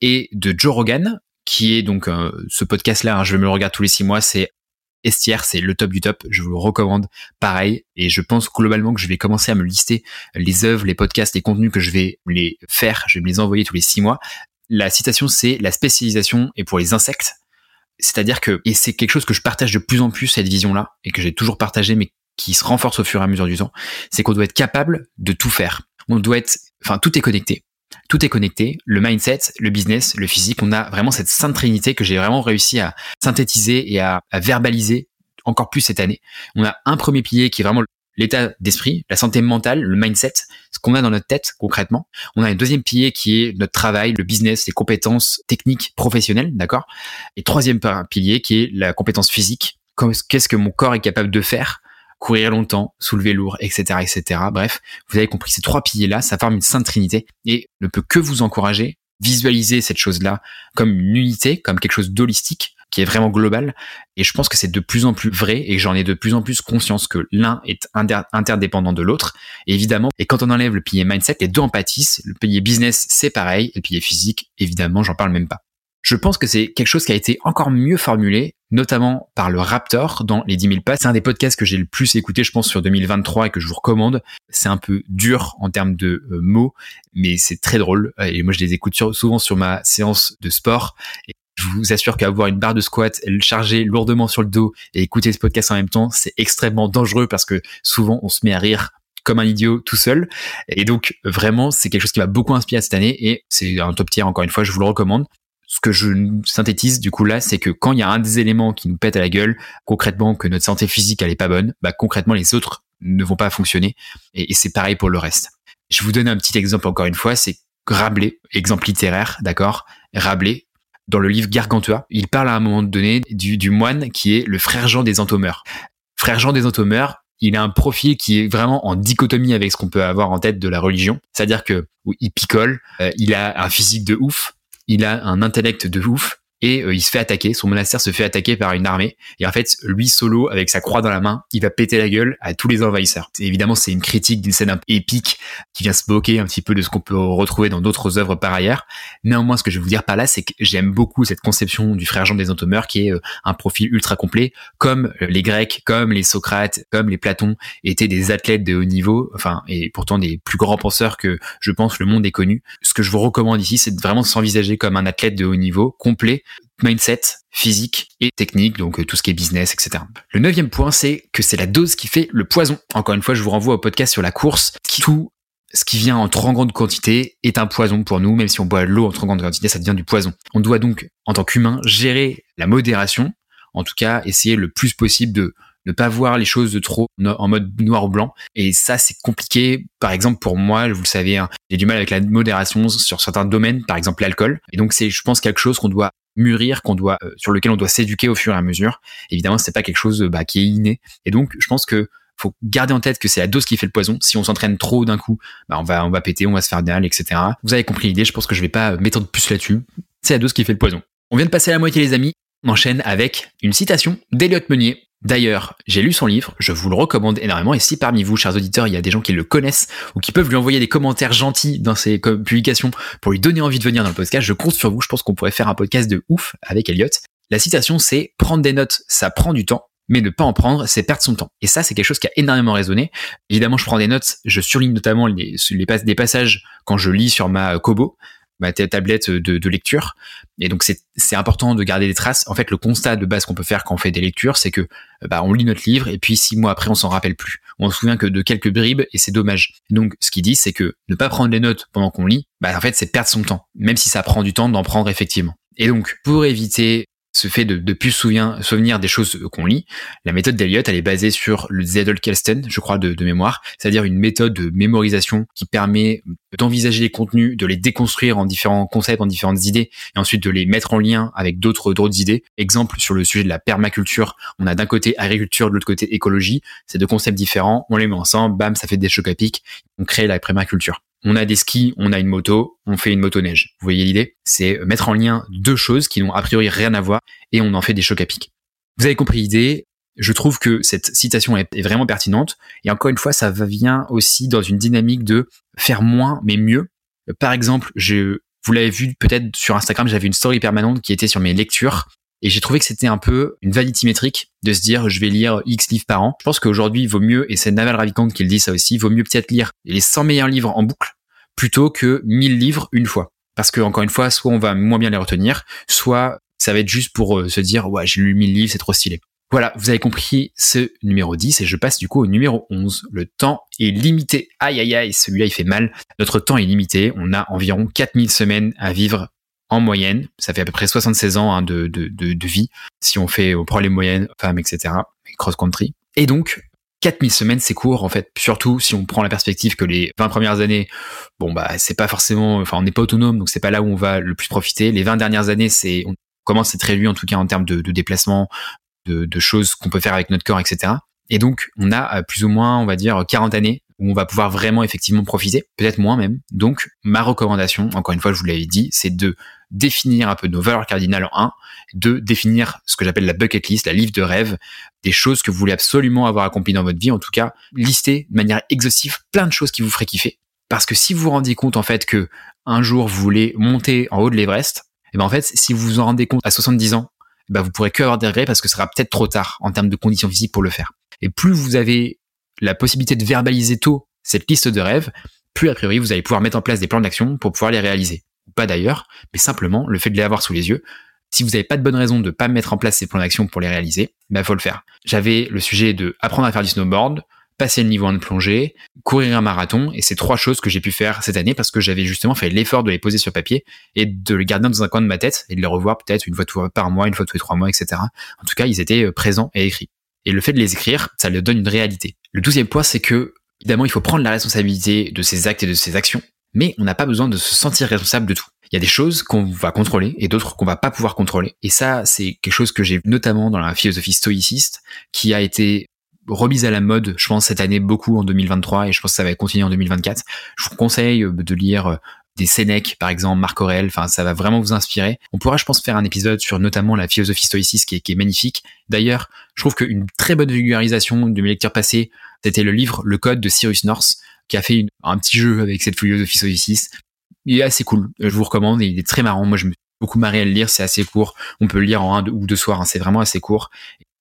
et de Joe Rogan, qui est donc euh, ce podcast-là, hein, je me le regarde tous les six mois, c'est Estière, c'est le top du top, je vous le recommande pareil, et je pense globalement que je vais commencer à me lister les œuvres, les podcasts, les contenus que je vais les faire, je vais me les envoyer tous les six mois. La citation, c'est la spécialisation est pour les insectes. C'est-à-dire que, et c'est quelque chose que je partage de plus en plus, cette vision-là, et que j'ai toujours partagé, mais qui se renforce au fur et à mesure du temps, c'est qu'on doit être capable de tout faire. On doit être, enfin, tout est connecté. Tout est connecté, le mindset, le business, le physique. On a vraiment cette sainte trinité que j'ai vraiment réussi à synthétiser et à, verbaliser encore plus cette année. On a un premier pilier qui est vraiment l'état d'esprit, la santé mentale, le mindset, ce qu'on a dans notre tête concrètement. On a un deuxième pilier qui est notre travail, le business, les compétences techniques, professionnelles, d'accord? Et troisième pilier qui est la compétence physique. Qu'est-ce que mon corps est capable de faire? Courir longtemps, soulever lourd, etc., etc. Bref, vous avez compris ces trois piliers-là, ça forme une sainte trinité et ne peut que vous encourager, visualiser cette chose-là comme une unité, comme quelque chose d'holistique qui est vraiment global. Et je pense que c'est de plus en plus vrai et j'en ai de plus en plus conscience que l'un est interdépendant de l'autre. évidemment, et quand on enlève le pilier mindset, les deux en pâtissent. Le pilier business, c'est pareil. Et le pilier physique, évidemment, j'en parle même pas. Je pense que c'est quelque chose qui a été encore mieux formulé, notamment par le Raptor dans les 10 000 pas. C'est un des podcasts que j'ai le plus écouté, je pense, sur 2023 et que je vous recommande. C'est un peu dur en termes de euh, mots, mais c'est très drôle. Et moi, je les écoute souvent sur ma séance de sport. Et je vous assure qu'avoir une barre de squat, charger lourdement sur le dos et écouter ce podcast en même temps, c'est extrêmement dangereux parce que souvent on se met à rire comme un idiot tout seul. Et donc vraiment, c'est quelque chose qui m'a beaucoup inspiré cette année et c'est un top tier encore une fois, je vous le recommande. Ce que je synthétise du coup là, c'est que quand il y a un des éléments qui nous pète à la gueule, concrètement que notre santé physique elle est pas bonne, bah concrètement les autres ne vont pas fonctionner. Et, c'est pareil pour le reste. Je vous donne un petit exemple encore une fois, c'est Rabelais, exemple littéraire, d'accord? Rabelais, dans le livre Gargantua, il parle à un moment donné du, moine qui est le frère Jean des Entomeurs. Frère Jean des Entomeurs, il a un profil qui est vraiment en dichotomie avec ce qu'on peut avoir en tête de la religion. C'est-à-dire que il picole, euh, il a un physique de ouf, il a un intellect de ouf, et euh, il se fait attaquer. Son monastère se fait attaquer par une armée. Et en fait, lui solo, avec sa croix dans la main, il va péter la gueule à tous les envahisseurs. évidemment, c'est une critique d'une scène épique qui vient se moquer un petit peu de ce qu'on peut retrouver dans d'autres œuvres par ailleurs. Néanmoins, ce que je veux vous dire par là, c'est que j'aime beaucoup cette conception du frère Jean des Entomeurs, qui est euh, un profil ultra complet, comme euh, les Grecs, comme les Socrates, comme les Platons étaient des athlètes de haut niveau, enfin, et pourtant des plus grands penseurs que je pense le monde ait connu. Ce que je vous recommande ici, c'est vraiment de s'envisager comme un athlète de haut niveau, complet, mindset, physique et technique, donc euh, tout ce qui est business, etc. Le neuvième point, c'est que c'est la dose qui fait le poison. Encore une fois, je vous renvoie au podcast sur la course. Tout ce qui vient en trop grande quantité est un poison pour nous, même si on boit l'eau en trop grande quantité, ça devient du poison. On doit donc, en tant qu'humain, gérer la modération, en tout cas, essayer le plus possible de ne pas voir les choses de trop en mode noir ou blanc. Et ça, c'est compliqué. Par exemple, pour moi, vous le savez, hein, j'ai du mal avec la modération sur certains domaines, par exemple l'alcool. Et donc, c'est, je pense, quelque chose qu'on doit mûrir, euh, sur lequel on doit s'éduquer au fur et à mesure. Évidemment, c'est pas quelque chose bah, qui est inné. Et donc, je pense que faut garder en tête que c'est la dose qui fait le poison. Si on s'entraîne trop d'un coup, bah, on va, on péter, on va se faire mal, etc. Vous avez compris l'idée. Je pense que je vais pas m'étendre plus là-dessus. C'est la dose qui fait le poison. On vient de passer à la moitié, les amis. On enchaîne avec une citation d'Eliott Meunier, D'ailleurs, j'ai lu son livre, je vous le recommande énormément, et si parmi vous, chers auditeurs, il y a des gens qui le connaissent ou qui peuvent lui envoyer des commentaires gentils dans ses publications pour lui donner envie de venir dans le podcast, je compte sur vous, je pense qu'on pourrait faire un podcast de ouf avec Elliot. La citation, c'est prendre des notes, ça prend du temps, mais ne pas en prendre, c'est perdre son temps. Et ça, c'est quelque chose qui a énormément résonné. Évidemment, je prends des notes, je surligne notamment les, les, passages quand je lis sur ma Kobo, ma tablette de, de lecture. Et donc c'est important de garder des traces. En fait, le constat de base qu'on peut faire quand on fait des lectures, c'est que bah, on lit notre livre et puis six mois après, on s'en rappelle plus. On se souvient que de quelques bribes et c'est dommage. Donc ce qu'il dit, c'est que ne pas prendre les notes pendant qu'on lit, bah, en fait, c'est perdre son temps, même si ça prend du temps d'en prendre effectivement. Et donc, pour éviter ce fait de, plus souvenir, souvenir des choses qu'on lit. La méthode d'Eliott, elle est basée sur le Zettelkasten, je crois, de, de mémoire, c'est-à-dire une méthode de mémorisation qui permet d'envisager les contenus, de les déconstruire en différents concepts, en différentes idées, et ensuite de les mettre en lien avec d'autres d'autres idées. Exemple sur le sujet de la permaculture, on a d'un côté agriculture, de l'autre côté écologie. Ces deux concepts différents, on les met ensemble, bam, ça fait des chocs à pic, on crée la permaculture on a des skis, on a une moto, on fait une motoneige. Vous voyez l'idée? C'est mettre en lien deux choses qui n'ont a priori rien à voir et on en fait des chocs à pic. Vous avez compris l'idée? Je trouve que cette citation est, vraiment pertinente et encore une fois, ça vient aussi dans une dynamique de faire moins mais mieux. Par exemple, je, vous l'avez vu peut-être sur Instagram, j'avais une story permanente qui était sur mes lectures et j'ai trouvé que c'était un peu une vanity métrique de se dire je vais lire X livres par an. Je pense qu'aujourd'hui, vaut mieux, et c'est Naval Ravikant qui le dit ça aussi, vaut mieux peut-être lire les 100 meilleurs livres en boucle plutôt que 1000 livres une fois. Parce que encore une fois, soit on va moins bien les retenir, soit ça va être juste pour euh, se dire ouais j'ai lu 1000 livres, c'est trop stylé. Voilà, vous avez compris ce numéro 10 et je passe du coup au numéro 11. Le temps est limité. Aïe aïe aïe, celui-là il fait mal. Notre temps est limité. On a environ 4000 semaines à vivre en moyenne. Ça fait à peu près 76 ans hein, de, de, de, vie si on fait, on prend les moyennes, femmes, etc. cross-country. Et donc, 4000 semaines, c'est court en fait. Surtout si on prend la perspective que les 20 premières années, bon bah c'est pas forcément, enfin on n'est pas autonome, donc c'est pas là où on va le plus profiter. Les 20 dernières années, c'est on commence à être réduit en tout cas en termes de, de déplacement, de, de choses qu'on peut faire avec notre corps, etc. Et donc on a euh, plus ou moins, on va dire, 40 années où on va pouvoir vraiment effectivement profiter, peut-être moins même. Donc ma recommandation, encore une fois, je vous l'avais dit, c'est de définir un peu nos valeurs cardinales en un, de définir ce que j'appelle la bucket list, la liste de rêves, des choses que vous voulez absolument avoir accomplies dans votre vie, en tout cas, lister de manière exhaustive plein de choses qui vous feraient kiffer. Parce que si vous vous rendez compte en fait que un jour vous voulez monter en haut de l'Everest, et eh ben en fait, si vous vous en rendez compte à 70 ans, eh ben vous pourrez que avoir des regrets parce que ce sera peut-être trop tard en termes de conditions physiques pour le faire. Et plus vous avez la possibilité de verbaliser tôt cette liste de rêves, plus a priori vous allez pouvoir mettre en place des plans d'action pour pouvoir les réaliser. Pas d'ailleurs, mais simplement le fait de les avoir sous les yeux. Si vous n'avez pas de bonne raison de ne pas mettre en place ces plans d'action pour les réaliser, il ben faut le faire. J'avais le sujet de apprendre à faire du snowboard, passer le niveau 1 de plongée, courir un marathon, et c'est trois choses que j'ai pu faire cette année parce que j'avais justement fait l'effort de les poser sur papier et de les garder dans un coin de ma tête et de les revoir peut-être une fois par mois, une fois tous les trois mois, etc. En tout cas, ils étaient euh, présents et écrits. Et le fait de les écrire, ça leur donne une réalité. Le douzième point, c'est que, évidemment, il faut prendre la responsabilité de ses actes et de ses actions, mais on n'a pas besoin de se sentir responsable de tout. Il y a des choses qu'on va contrôler et d'autres qu'on va pas pouvoir contrôler. Et ça, c'est quelque chose que j'ai notamment dans la philosophie stoïciste, qui a été remise à la mode, je pense, cette année beaucoup en 2023 et je pense que ça va continuer en 2024. Je vous conseille de lire des Sénèques, par exemple, Marc Aurèle, enfin, ça va vraiment vous inspirer. On pourra, je pense, faire un épisode sur notamment la philosophie stoïciste qui est, qui est magnifique. D'ailleurs, je trouve qu'une très bonne vulgarisation de mes lectures passées, c'était le livre Le Code de Cyrus North, qui a fait un petit jeu avec cette philosophie stoïciste. Il est assez cool, je vous recommande, il est très marrant. Moi, je me suis beaucoup marré à le lire, c'est assez court. On peut le lire en un ou deux soirs, hein. c'est vraiment assez court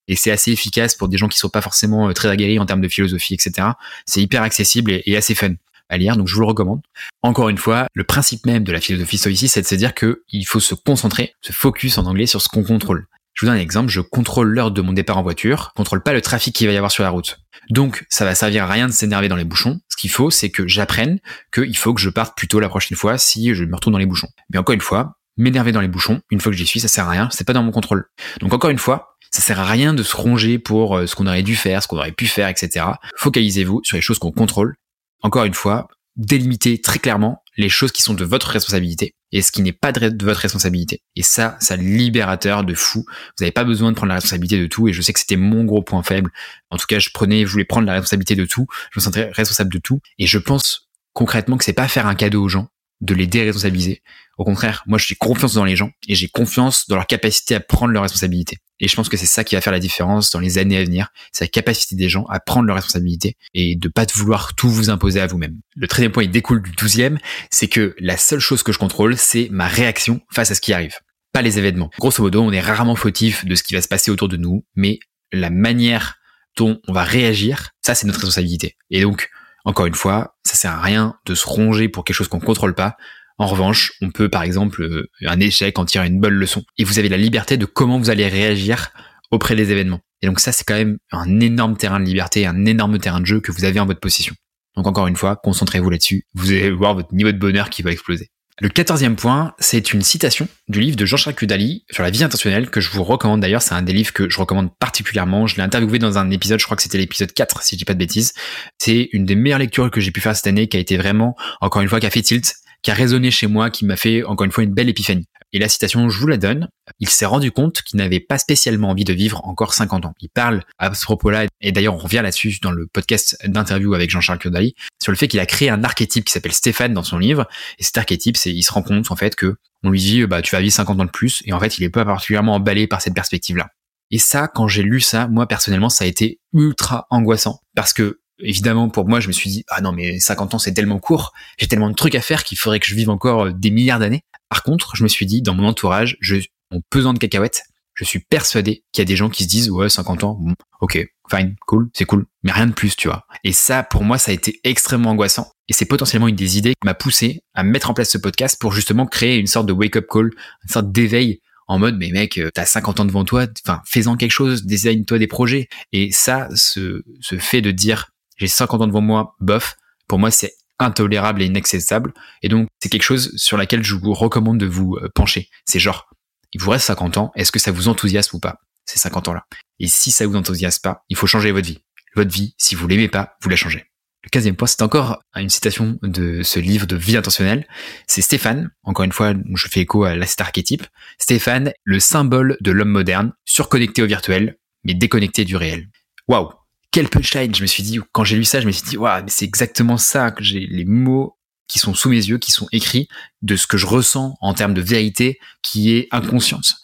et c'est assez efficace pour des gens qui sont pas forcément euh, très aguerris en termes de philosophie, etc. C'est hyper accessible et, assez fun à lire, donc je vous le recommande. Encore une fois, le principe même de la philosophie stoïciste, c'est de se dire qu'il faut se concentrer, se focus en anglais sur ce qu'on contrôle. Je vous donne un exemple, je contrôle l'heure de mon départ en voiture, je contrôle pas le trafic qu'il va y avoir sur la route. Donc, ça va servir à rien de s'énerver dans les bouchons. Ce qu'il faut, c'est que j'apprenne qu'il faut que je parte plus tôt la prochaine fois si je me retrouve dans les bouchons. Mais encore une fois, m'énerver dans les bouchons, une fois que j'y suis, ça sert à rien, c'est pas dans mon contrôle. Donc encore une fois, ça sert à rien de se ronger pour euh, ce qu'on aurait dû faire, ce qu'on aurait pu faire, etc. Focalisez-vous sur les choses qu'on contrôle. Encore une fois, délimitez très clairement les choses qui sont de votre responsabilité et ce qui n'est pas de votre responsabilité. Et ça, ça libérateur de fou. Vous n'avez pas besoin de prendre la responsabilité de tout et je sais que c'était mon gros point faible. En tout cas, je prenais, je voulais prendre la responsabilité de tout. Je me sentais responsable de tout et je pense concrètement que c'est pas faire un cadeau aux gens de les déresponsabiliser. Au contraire, moi, j'ai confiance dans les gens et j'ai confiance dans leur capacité à prendre leurs responsabilités. Et je pense que c'est ça qui va faire la différence dans les années à venir. C'est la capacité des gens à prendre leurs responsabilités et de pas vouloir tout vous imposer à vous-même. Le treizième point, il découle du douzième, c'est que la seule chose que je contrôle, c'est ma réaction face à ce qui arrive. Pas les événements. Grosso modo, on est rarement fautif de ce qui va se passer autour de nous, mais la manière dont on va réagir, ça, c'est notre responsabilité. Et donc, encore une fois, ça sert à rien de se ronger pour quelque chose qu'on contrôle pas. En revanche, on peut par exemple euh, un échec en tirer une bonne leçon. Et vous avez la liberté de comment vous allez réagir auprès des événements. Et donc ça, c'est quand même un énorme terrain de liberté, un énorme terrain de jeu que vous avez en votre possession. Donc encore une fois, concentrez-vous là-dessus. Vous allez voir votre niveau de bonheur qui va exploser. Le quatorzième point, c'est une citation du livre de Jean-Jacques Udali sur la vie intentionnelle que je vous recommande d'ailleurs. C'est un des livres que je recommande particulièrement. Je l'ai interviewé dans un épisode, je crois que c'était l'épisode 4 si je dis pas de bêtises. C'est une des meilleures lectures que j'ai pu faire cette année qui a été vraiment, encore une fois, qui a fait tilt qui a résonné chez moi, qui m'a fait encore une fois une belle épiphanie. Et la citation, je vous la donne. Il s'est rendu compte qu'il n'avait pas spécialement envie de vivre encore 50 ans. Il parle à ce propos-là, et d'ailleurs on revient là-dessus dans le podcast d'interview avec Jean-Charles Curdali, sur le fait qu'il a créé un archétype qui s'appelle Stéphane dans son livre. Et cet archétype, c'est, il se rend compte en fait que on lui dit, bah tu vas vivre 50 ans de plus, et en fait il est pas particulièrement emballé par cette perspective-là. Et ça, quand j'ai lu ça, moi personnellement, ça a été ultra angoissant parce que évidemment, pour moi, je me suis dit, ah non, mais 50 ans, c'est tellement court, j'ai tellement de trucs à faire qu'il faudrait que je vive encore euh, des milliards d'années. Par contre, je me suis dit, dans mon entourage, je, en pesant de cacahuètes, je suis persuadé qu'il y a des gens qui se disent, ouais, 50 ans, ok, fine, cool, c'est cool, mais rien de plus, tu vois. Et ça, pour moi, ça a été extrêmement angoissant. Et c'est potentiellement une des idées qui m'a poussé à mettre en place ce podcast pour justement créer une sorte de wake-up call, une sorte d'éveil en mode mais mec euh, t'as 50 ans devant toi enfin fais-en quelque chose design-toi des projets et ça ce, ce fait de dire j'ai 50 ans devant moi, bof, pour moi c'est intolérable et inaccessible. Et donc c'est quelque chose sur laquelle je vous recommande de vous euh, pencher. C'est genre, il vous reste 50 ans, est-ce que ça vous enthousiasme ou pas, ces 50 ans-là? Et si ça vous enthousiasme pas, il faut changer votre vie. Votre vie, si vous l'aimez pas, vous la changez. Le quatrième point, c'est encore une citation de ce livre de vie intentionnelle. C'est Stéphane, encore une fois, je fais écho à l'acide archétype. Stéphane, le symbole de l'homme moderne, surconnecté au virtuel, mais déconnecté du réel. Waouh quel punchline Je me suis dit, quand j'ai lu ça, je me suis dit, waouh, mais c'est exactement ça que j'ai les mots qui sont sous mes yeux, qui sont écrits de ce que je ressens en termes de vérité qui est inconsciente.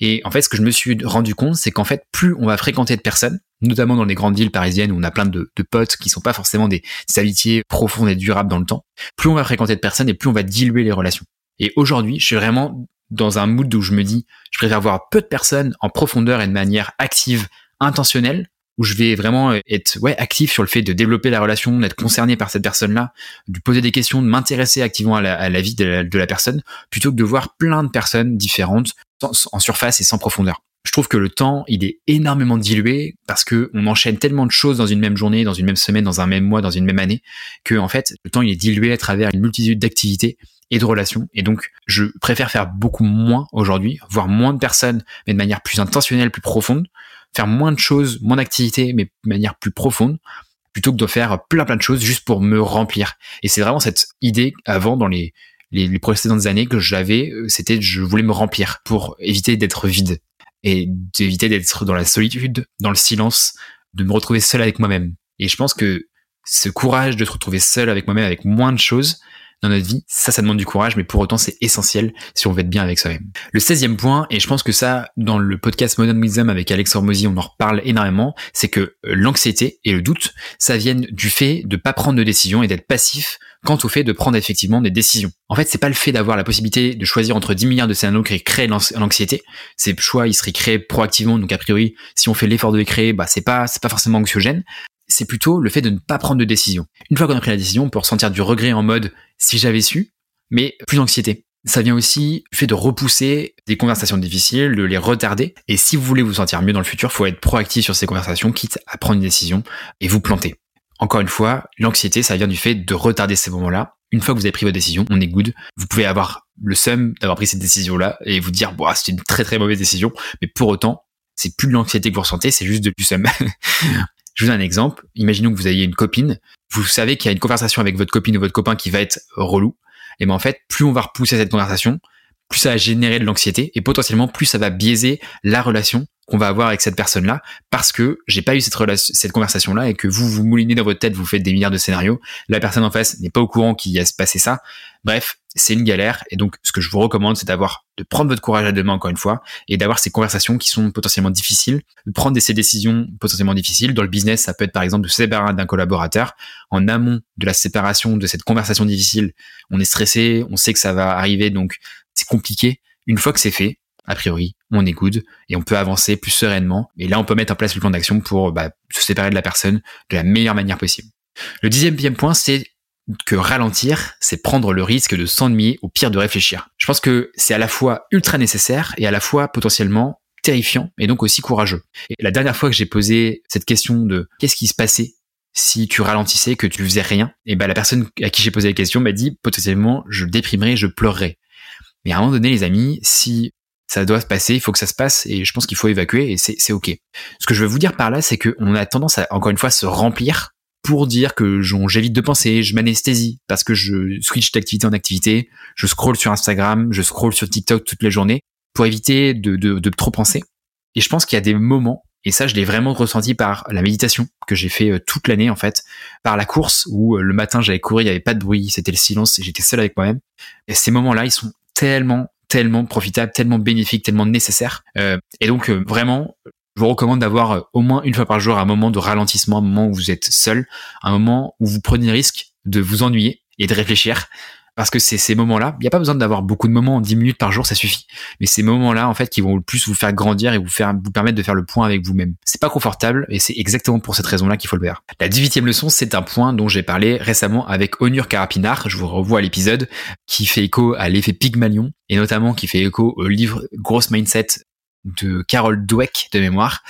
Et en fait, ce que je me suis rendu compte, c'est qu'en fait, plus on va fréquenter de personnes, notamment dans les grandes villes parisiennes où on a plein de, potes qui sont pas forcément des, des, amitiés profondes et durables dans le temps, plus on va fréquenter de personnes et plus on va diluer les relations. Et aujourd'hui, je suis vraiment dans un mood où je me dis, je préfère voir peu de personnes en profondeur et de manière active, intentionnelle, où je vais vraiment être ouais actif sur le fait de développer la relation, d'être concerné par cette personne-là, de poser des questions, de m'intéresser activement à la, vie de la, personne, plutôt que de voir plein de personnes différentes en surface et sans profondeur. je trouve que le temps, il est énormément dilué parce que on enchaîne tellement de choses dans une même journée, dans une même semaine, dans un même mois, dans une même année, que en fait, le temps il est dilué à travers une multitude d'activités et de relations. Et donc, je préfère faire beaucoup moins aujourd'hui, voir moins de personnes, mais de manière plus intentionnelle, plus profonde, faire moins de choses, moins d'activités, mais de manière plus profonde, plutôt que de faire plein plein de choses juste pour me remplir. Et c'est vraiment cette idée avant dans les les, précédentes années que j'avais, euh, c'était je voulais me remplir pour éviter d'être vide et d'éviter d'être dans la solitude, dans le silence, de me retrouver seul avec moi-même. Et je pense que ce courage de se retrouver seul avec moi-même, avec moins de choses dans notre vie, ça, ça demande du courage, mais pour autant, c'est essentiel si on veut être bien avec soi-même. Le 16e point, et je pense que ça, dans le podcast Modern Wisdom avec Alex Hormozy, on en reparle énormément, c'est que euh, l'anxiété et le doute, ça viennent du fait de pas prendre de décision et d'être passif quant au fait de prendre effectivement des décisions. En fait, c'est pas le fait d'avoir la possibilité de choisir entre 10 milliards de scénarios qui créent l'anxiété. Ces choix, ils seraient créés proactivement. Donc, a priori, si on fait l'effort de les créer, bah, c'est pas, c'est pas forcément anxiogène. C'est plutôt le fait de ne pas prendre de décision. Une fois qu'on a pris la décision, on peut ressentir du regret en mode si j'avais su, mais plus d'anxiété. Ça vient aussi du fait de repousser des conversations difficiles, de les retarder. Et si vous voulez vous sentir mieux dans le futur, faut être proactif sur ces conversations, quitte à prendre une décision et vous planter. Encore une fois, l'anxiété, ça vient du fait de retarder ces moments-là. Une fois que vous avez pris votre décision, on est good. Vous pouvez avoir le seum d'avoir pris cette décision-là et vous dire, bon, c'est une très très mauvaise décision. Mais pour autant, c'est plus de l'anxiété que vous ressentez, c'est juste de du seum. Je vous donne un exemple. Imaginons que vous ayez une copine. Vous savez qu'il y a une conversation avec votre copine ou votre copain qui va être relou. Et ben en fait, plus on va repousser cette conversation, plus ça va générer de l'anxiété et potentiellement plus ça va biaiser la relation qu'on va avoir avec cette personne-là parce que j'ai pas eu cette, cette conversation-là et que vous vous moulinez dans votre tête, vous faites des milliards de scénarios, la personne en face n'est pas au courant qu'il y a se passé ça. Bref, c'est une galère et donc ce que je vous recommande, c'est d'avoir de prendre votre courage à deux mains encore une fois et d'avoir ces conversations qui sont potentiellement difficiles, de prendre ces décisions potentiellement difficiles. Dans le business, ça peut être par exemple de se séparer d'un collaborateur. En amont de la séparation de cette conversation difficile, on est stressé, on sait que ça va arriver, donc c'est compliqué. Une fois que c'est fait, a priori, on est good et on peut avancer plus sereinement. Et là, on peut mettre en place le plan d'action pour bah, se séparer de la personne de la meilleure manière possible. Le dixième point, c'est que ralentir, c'est prendre le risque de s'ennuyer ou pire de réfléchir. Je pense que c'est à la fois ultra nécessaire et à la fois potentiellement terrifiant et donc aussi courageux. Et la dernière fois que j'ai posé cette question de qu'est-ce qui se passait si tu ralentissais, que tu faisais rien, et ben la personne à qui j'ai posé la question m'a dit potentiellement je déprimerais, je pleurerais. Mais à un moment donné, les amis, si ça doit se passer, il faut que ça se passe, et je pense qu'il faut évacuer, et c'est ok. Ce que je veux vous dire par là, c'est qu'on a tendance à, encore une fois, se remplir pour dire que j'évite de penser, je m'anesthésie, parce que je switch d'activité en activité, je scroll sur Instagram, je scroll sur TikTok toute la journée, pour éviter de, de, de trop penser. Et je pense qu'il y a des moments, et ça je l'ai vraiment ressenti par la méditation que j'ai fait euh, toute l'année en fait, par la course où euh, le matin j'allais courir, il n'y avait pas de bruit, c'était le silence et j'étais seul avec moi-même. Et ces moments-là, ils sont tellement tellement profitable, tellement bénéfique, tellement nécessaire. Euh, et donc euh, vraiment, je vous recommande d'avoir euh, au moins une fois par jour un moment de ralentissement, un moment où vous êtes seul, un moment où vous prenez le risque de vous ennuyer et de réfléchir parce que c'est ces moments-là, il n'y a pas besoin d'avoir beaucoup de moments en 10 minutes par jour, ça suffit. Mais ces moments-là, en fait, qui vont le plus vous faire grandir et vous faire, vous permettre de faire le point avec vous-même. C'est pas confortable et c'est exactement pour cette raison-là qu'il faut le faire. La 18e leçon, c'est un point dont j'ai parlé récemment avec Onur Karapinar. Je vous revois à l'épisode qui fait écho à l'effet Pygmalion et notamment qui fait écho au livre Gross Mindset de Carol Dweck de mémoire.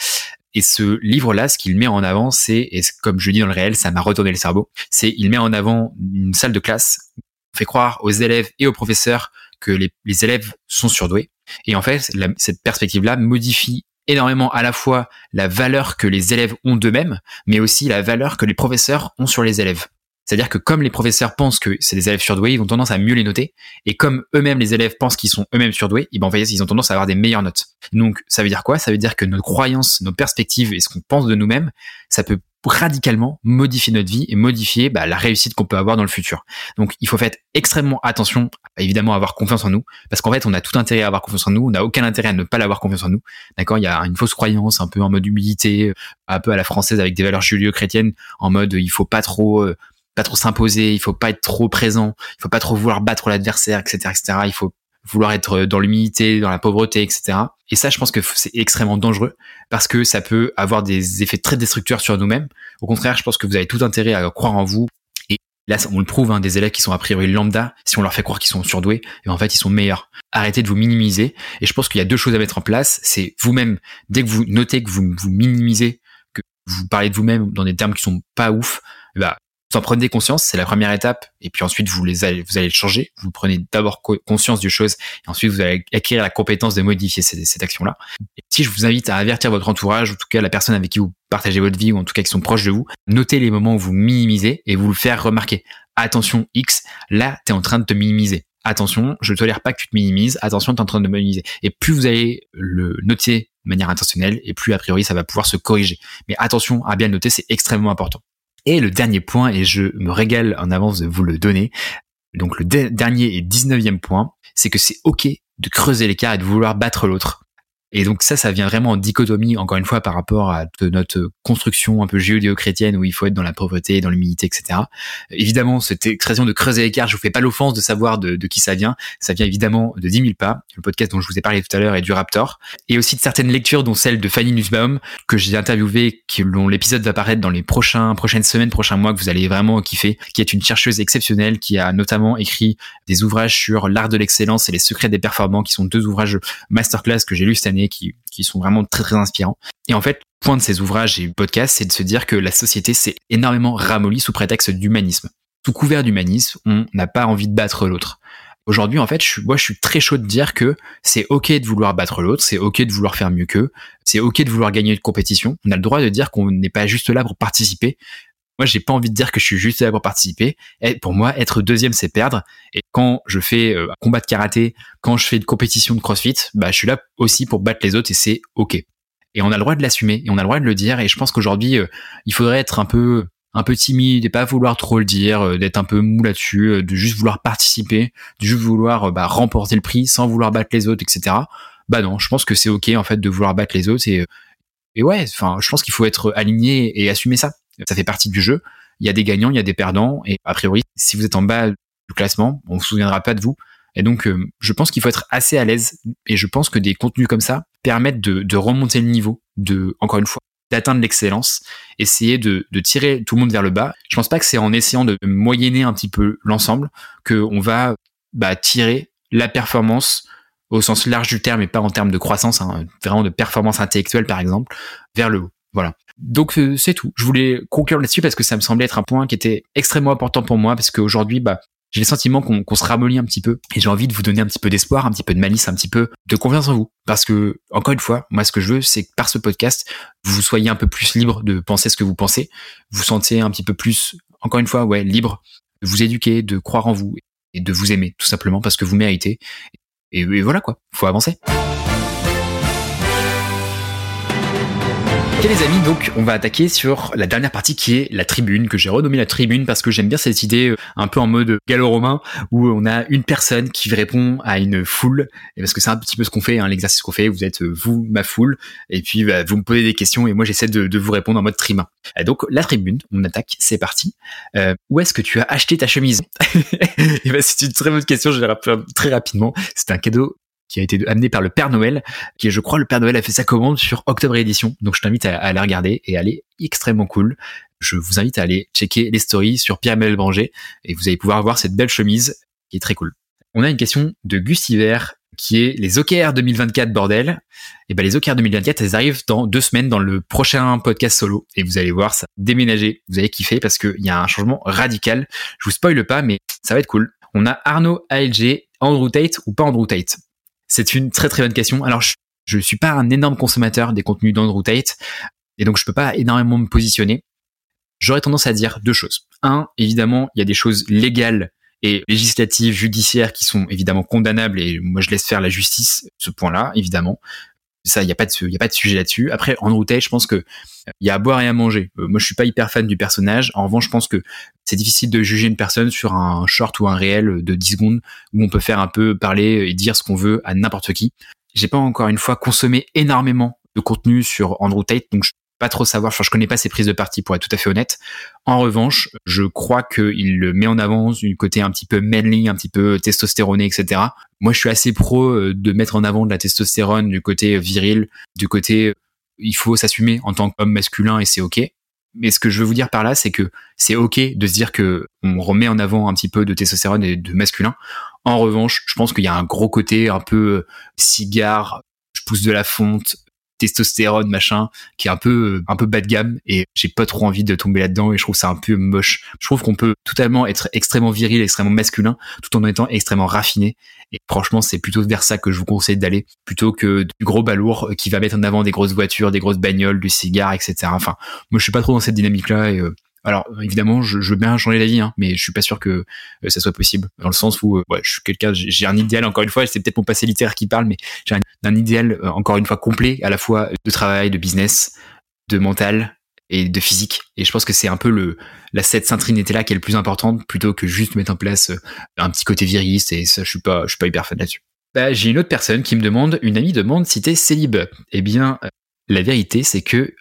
Et ce livre-là, ce qu'il met en avant, c'est, et comme je dis dans le réel, ça m'a retourné le cerveau, c'est il met en avant une salle de classe fait croire aux élèves et aux professeurs que les, élèves sont surdoués. Et en fait, cette perspective-là modifie énormément à la fois la valeur que les élèves ont d'eux-mêmes, mais aussi la valeur que les professeurs ont sur les élèves. C'est-à-dire que comme les professeurs pensent que c'est des élèves surdoués, ils ont tendance à mieux les noter. Et comme eux-mêmes, les élèves pensent qu'ils sont eux-mêmes surdoués, ils, ben, ils ont tendance à avoir des meilleures notes. Donc, ça veut dire quoi? Ça veut dire que nos croyances, nos perspectives et ce qu'on pense de nous-mêmes, ça peut radicalement modifier notre vie et modifier bah, la réussite qu'on peut avoir dans le futur. Donc il faut faire extrêmement attention, évidemment, à avoir confiance en nous, parce qu'en fait, on a tout intérêt à avoir confiance en nous, on n'a aucun intérêt à ne pas l'avoir confiance en nous. D'accord Il y a une fausse croyance, un peu en mode humilité, un peu à la française avec des valeurs julio-chrétiennes, en mode il faut pas trop euh, pas trop s'imposer, il faut pas être trop présent, il faut pas trop vouloir battre l'adversaire, etc., etc. Il faut vouloir être dans l'humilité, dans la pauvreté, etc. Et ça, je pense que c'est extrêmement dangereux parce que ça peut avoir des effets très destructeurs sur nous-mêmes. Au contraire, je pense que vous avez tout intérêt à croire en vous et Là, on le prouve, hein, des élèves qui sont a priori lambda, si on leur fait croire qu'ils sont surdoués, et en fait, ils sont meilleurs. Arrêtez de vous minimiser. Et je pense qu'il y a deux choses à mettre en place. C'est vous-même, dès que vous notez que vous vous minimisez, que vous parlez de vous-même dans des termes qui sont pas ouf, bah, vous en prenez conscience, c'est la première étape, et puis ensuite vous les allez, vous allez le changer. Vous prenez d'abord conscience du chose, et ensuite vous allez acquérir la compétence de modifier cette, action-là. Si je vous invite à avertir votre entourage, en tout cas la personne avec qui vous partagez votre vie, ou en tout cas qui sont proches de vous, notez les moments où vous minimisez et vous le faire remarquer. Attention X, là t'es en train de te minimiser. Attention, je ne tolère pas que tu te minimises. Attention, t'es en train de minimiser. Et plus vous allez le noter de manière intentionnelle, et plus a priori ça va pouvoir se corriger. Mais attention à bien le noter, c'est extrêmement important. Et le dernier point, et je me régale en avance de vous le donner, donc le dernier et 19e point, c'est que c'est ok de creuser l'écart et de vouloir battre l'autre. Et donc ça, ça vient vraiment en dichotomie, encore une fois, par rapport à notre construction un peu géodéo-chrétienne où il faut être dans la pauvreté, dans l'humilité, etc. Évidemment, cette expression de creuser l'écart, je vous fais pas l'offense de savoir de, qui ça vient. Ça vient évidemment de 10 000 pas, le podcast dont je vous ai parlé tout à l'heure et du Raptor. Et aussi de certaines lectures, dont celle de Fanny Nussbaum, que j'ai interviewé, dont l'épisode va paraître dans les prochains, prochaines semaines, prochains mois, que vous allez vraiment kiffer, qui est une chercheuse exceptionnelle, qui a notamment écrit des ouvrages sur l'art de l'excellence et les secrets des performants, qui sont deux ouvrages masterclass que j'ai lus cette année qui, sont vraiment très très inspirants. Et en fait, point de ces ouvrages et podcasts, c'est de se dire que la société s'est énormément ramollie sous prétexte d'humanisme. Sous couvert d'humanisme, on n'a pas envie de battre l'autre. Aujourd'hui, en fait, moi, je suis très chaud de dire que c'est ok de vouloir battre l'autre, c'est ok de vouloir faire mieux qu'eux, c'est ok de vouloir gagner une compétition. On a le droit de dire qu'on n'est pas juste là pour participer, moi, j'ai pas envie de dire que je suis juste là pour participer. Pour moi, être deuxième, c'est perdre. Et quand je fais euh, un combat de karaté, quand je fais une compétition de crossfit, bah, je suis là aussi pour battre les autres et c'est ok. Et on a le droit de l'assumer et on a le droit de le dire. Et je pense qu'aujourd'hui, euh, il faudrait être un peu, un peu timide et pas vouloir trop le dire, euh, d'être un peu mou là-dessus, de juste vouloir participer, de juste vouloir bah, remporter le prix sans vouloir battre les autres, etc. Bah non, je pense que c'est ok en fait de vouloir battre les autres et et ouais, enfin, je pense qu'il faut être aligné et assumer ça. Ça fait partie du jeu. Il y a des gagnants, il y a des perdants. Et a priori, si vous êtes en bas du classement, on ne se souviendra pas de vous. Et donc, euh, je pense qu'il faut être assez à l'aise. Et je pense que des contenus comme ça permettent de, remonter le niveau, de, encore une fois, d'atteindre l'excellence, essayer de, tirer tout le monde vers le bas. Je pense pas que c'est en essayant de moyenner un petit peu l'ensemble qu'on va bah, tirer la performance au sens large du terme et pas en termes de croissance, hein, vraiment de performance intellectuelle par exemple, vers le haut. Voilà. Donc euh, c'est tout. Je voulais conclure là-dessus parce que ça me semblait être un point qui était extrêmement important pour moi parce qu'aujourd'hui, bah, j'ai le sentiment qu'on se ramollit un petit peu et j'ai envie de vous donner un petit peu d'espoir, un petit peu de malice, un petit peu de confiance en vous. Parce que, encore une fois, moi, ce que je veux, c'est que par ce podcast, vous soyez un peu plus libre de penser ce que vous pensez, vous sentez un petit peu plus, encore une fois, ouais, libre de vous éduquer, de croire en vous et de vous aimer, tout simplement parce que vous méritez. Et, et voilà quoi, faut avancer. Ok les amis, donc on va attaquer sur la dernière partie qui est la tribune, que j'ai renommée la tribune parce que j'aime bien cette idée euh, un peu en mode gallo-romain où on a une personne qui répond à une foule, et parce que c'est un petit peu ce qu'on fait, hein, l'exercice qu'on fait, vous êtes euh, vous, ma foule, et puis bah, vous me posez des questions et moi j'essaie de, vous répondre en mode tribun. donc la tribune, on attaque, c'est parti. Euh, où est-ce que tu as acheté ta chemise? Et ben, C'est une très bonne question, je vais répondre très rapidement. C'est un cadeau qui a été amené par le Père Noël, qui je crois, le Père Noël a fait sa commande sur Octobre Édition. Donc, je t'invite à, la regarder et elle est extrêmement cool. Je vous invite à aller checker les stories sur Pierre-Emmanuel Branger et vous allez pouvoir voir cette belle chemise qui est très cool. On a une question de Gustiver qui est les OKR 2024 bordel. Et ben les OKR 2024, elles arrivent dans deux semaines dans le prochain podcast solo et vous allez voir ça déménager. Vous allez kiffer parce qu'il y a un changement radical. Je vous spoile pas, mais ça va être cool. On a Arnaud ALG, Andrew Tate ou pas Andrew Tate? C'est une très très bonne question. Alors, je ne suis pas un énorme consommateur des contenus d'Andrew Tate, et donc je peux pas énormément me positionner. J'aurais tendance à dire deux choses. Un, évidemment, il y a des choses légales et législatives, judiciaires qui sont évidemment condamnables, et moi je laisse faire la justice, ce point-là, évidemment. Ça, il n'y a pas de, y a pas de sujet là-dessus. Après, Andrew Tate, je pense que il y a à boire et à manger. Euh, moi, je suis pas hyper fan du personnage. En revanche, je pense que c'est difficile de juger une personne sur un short ou un réel de 10 secondes où on peut faire un peu parler et dire ce qu'on veut à n'importe qui. J'ai pas encore une fois consommé énormément de contenu sur Andrew Tate, donc je pas trop savoir, je connais pas ses prises de parti pour être tout à fait honnête. En revanche, je crois qu'il le met en avant du côté un petit peu manly, un petit peu testostéroné, etc. Moi, je suis assez pro euh, de mettre en avant de la testostérone du côté viril, du côté il faut s'assumer en tant qu'homme masculin et c'est ok. Mais ce que je veux vous dire par là, c'est que c'est ok de se dire que on remet en avant un petit peu de testostérone et de masculin. En revanche, je pense qu'il y a un gros côté un peu cigare, je pousse de la fonte, testostérone machin qui est un peu un peu bas de gamme et j'ai pas trop envie de tomber là-dedans et je trouve ça un peu moche. Je trouve qu'on peut totalement être extrêmement viril, extrêmement masculin tout en étant extrêmement raffiné et franchement, c'est plutôt vers ça que je vous conseille d'aller plutôt que du gros balourd qui va mettre en avant des grosses voitures, des grosses bagnoles, du cigare, etc. Enfin, moi je suis pas trop dans cette dynamique-là et euh, alors évidemment, je, je, veux bien changer la vie, hein, mais je suis pas sûr que euh, ça soit possible. Dans le sens où, euh, ouais, je suis quelqu'un, j'ai un idéal. Encore une fois, c'est peut-être mon passé littéraire qui parle, mais j'ai un, idéal euh, encore une fois complet, à la fois de travail, de business, de mental et de physique. Et je pense que c'est un peu le la cette sainte là qui est le plus importante, plutôt que juste mettre en place un petit côté viriliste. Et ça, je suis pas, je suis pas hyper fan là-dessus. Bah, j'ai une autre personne qui me demande, une amie demande si t'es célib. Eh bien, la vérité, c'est que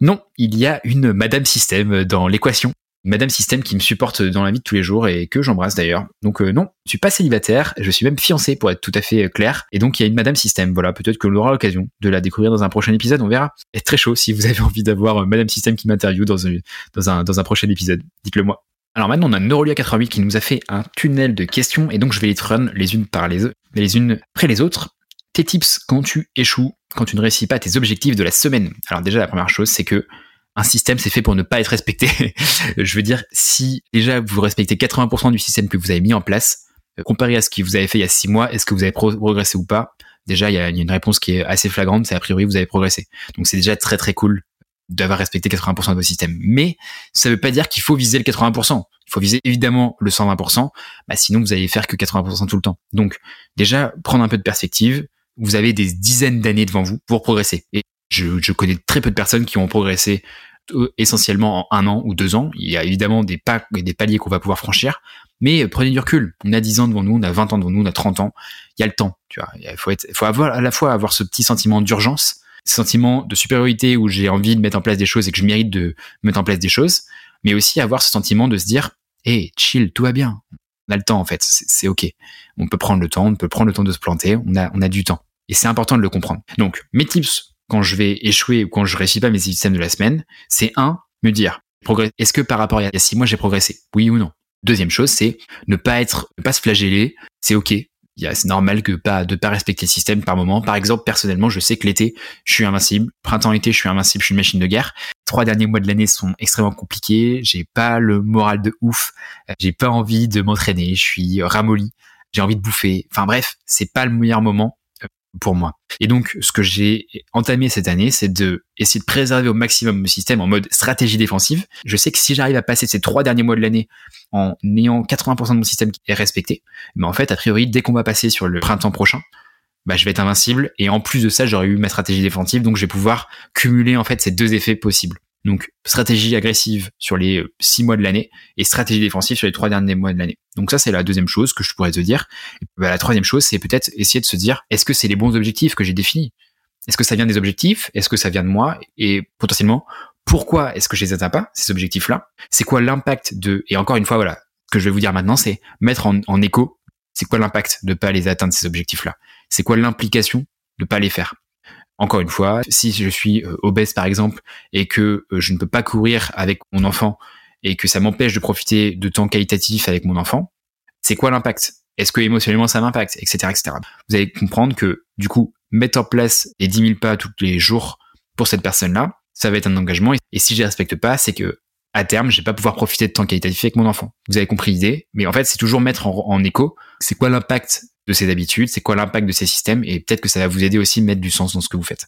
non, il y a une Madame Système dans l'équation. Madame Système qui me supporte dans la vie de tous les jours et que j'embrasse d'ailleurs. Donc euh, non, je suis pas célibataire, je suis même fiancé pour être tout à fait euh, clair. Et donc il y a une Madame Système. Voilà, peut-être que l'on aura l'occasion de la découvrir dans un prochain épisode, on verra. Et très chaud si vous avez envie d'avoir euh, Madame Système qui m'interviewe dans un, prochain épisode. Dites-le moi. Alors maintenant, on a Neurolia 88 qui nous a fait un tunnel de questions et donc je vais les run les unes par les, les unes après les autres tes tips quand tu échoues, quand tu ne réussis pas tes objectifs de la semaine. Alors déjà, la première chose, c'est que un système, c'est fait pour ne pas être respecté. je veux dire, si déjà vous respectez 80% du système que vous avez mis en place, euh, comparé à ce que vous avez fait il y a 6 mois, est-ce que vous avez progressé ou pas? Déjà, il y, a, une réponse qui est assez flagrante, c'est a priori vous avez progressé. Donc c'est déjà très très cool d'avoir respecté 80% de vos systèmes. Mais ça ne veut pas dire qu'il faut viser le 80%. Il faut viser évidemment le 120%, bah sinon vous allez faire que 80% tout le temps. Donc déjà, prendre un peu de perspective, vous avez des dizaines d'années devant vous pour progresser. Et je, je, connais très peu de personnes qui ont progressé euh, essentiellement en un an ou deux ans. Il y a évidemment des, pas, des paliers qu'on va pouvoir franchir, mais prenez du recul. On a 10 ans devant nous, on a 20 ans devant nous, on a 30 ans. Il y a le temps, tu vois. Il faut, être, faut avoir à la fois avoir ce petit sentiment d'urgence, ce sentiment de supériorité où j'ai envie de mettre en place des choses et que je mérite de mettre en place des choses, mais aussi avoir ce sentiment de se dire, hé, chill, tout va bien on a le temps en fait, c'est ok. On peut prendre le temps, on peut prendre le temps de se planter, on a, on a du temps. Et c'est important de le comprendre. Donc, mes tips quand je vais échouer ou quand je réussis pas mes systèmes de la semaine, c'est un, me dire, est-ce que par rapport à il y a six mois j'ai progressé? Oui ou non? Deuxième chose, c'est ne pas être, ne pas se flageller, c'est ok c'est normal que pas de pas respecter le système par moment. Par exemple, personnellement, je sais que l'été, je suis invincible. Printemps-été, je suis invincible. Je suis une machine de guerre. Trois derniers mois de l'année sont extrêmement compliqués. J'ai pas le moral de ouf. J'ai pas envie de m'entraîner. Je suis ramolli. J'ai envie de bouffer. Enfin bref, c'est pas le meilleur moment pour moi. Et donc, ce que j'ai entamé cette année, c'est de essayer de préserver au maximum mon système en mode stratégie défensive. Je sais que si j'arrive à passer ces trois derniers mois de l'année en ayant 80% de mon système qui est respecté, mais en fait, a priori, dès qu'on va passer sur le printemps prochain, bah, je vais être invincible. Et en plus de ça, j'aurai eu ma stratégie défensive, donc je vais pouvoir cumuler en fait ces deux effets possibles. Donc stratégie agressive sur les euh, six mois de l'année et stratégie défensive sur les trois derniers mois de l'année. Donc ça c'est la deuxième chose que je pourrais te dire. Bah, la troisième chose c'est peut-être essayer de se dire est-ce que c'est les bons objectifs que j'ai définis? Est-ce que ça vient des objectifs? Est-ce que ça vient de moi? Et potentiellement pourquoi est-ce que je les atteins pas ces objectifs-là? C'est quoi l'impact de Et encore une fois voilà, ce que je vais vous dire maintenant c'est mettre en, en écho. C'est quoi l'impact de pas les atteindre ces objectifs-là? C'est quoi l'implication de pas les faire? Encore une fois, si je suis euh, obèse par exemple et que euh, je ne peux pas courir avec mon enfant et que ça m'empêche de profiter de temps qualitatif avec mon enfant, c'est quoi l'impact? Est-ce que émotionnellement ça m'impacte? Etc. etc. Vous allez comprendre que du coup, mettre en place les 10 000 pas tous les jours pour cette personne-là, ça va être un engagement. Et si je les respecte pas, c'est que à terme, je vais pas pouvoir profiter de temps qualitatif avec mon enfant. Vous avez compris l'idée, mais en fait, c'est toujours mettre en écho. C'est quoi l'impact de ces habitudes, c'est quoi l'impact de ces systèmes, et peut-être que ça va vous aider aussi à mettre du sens dans ce que vous faites.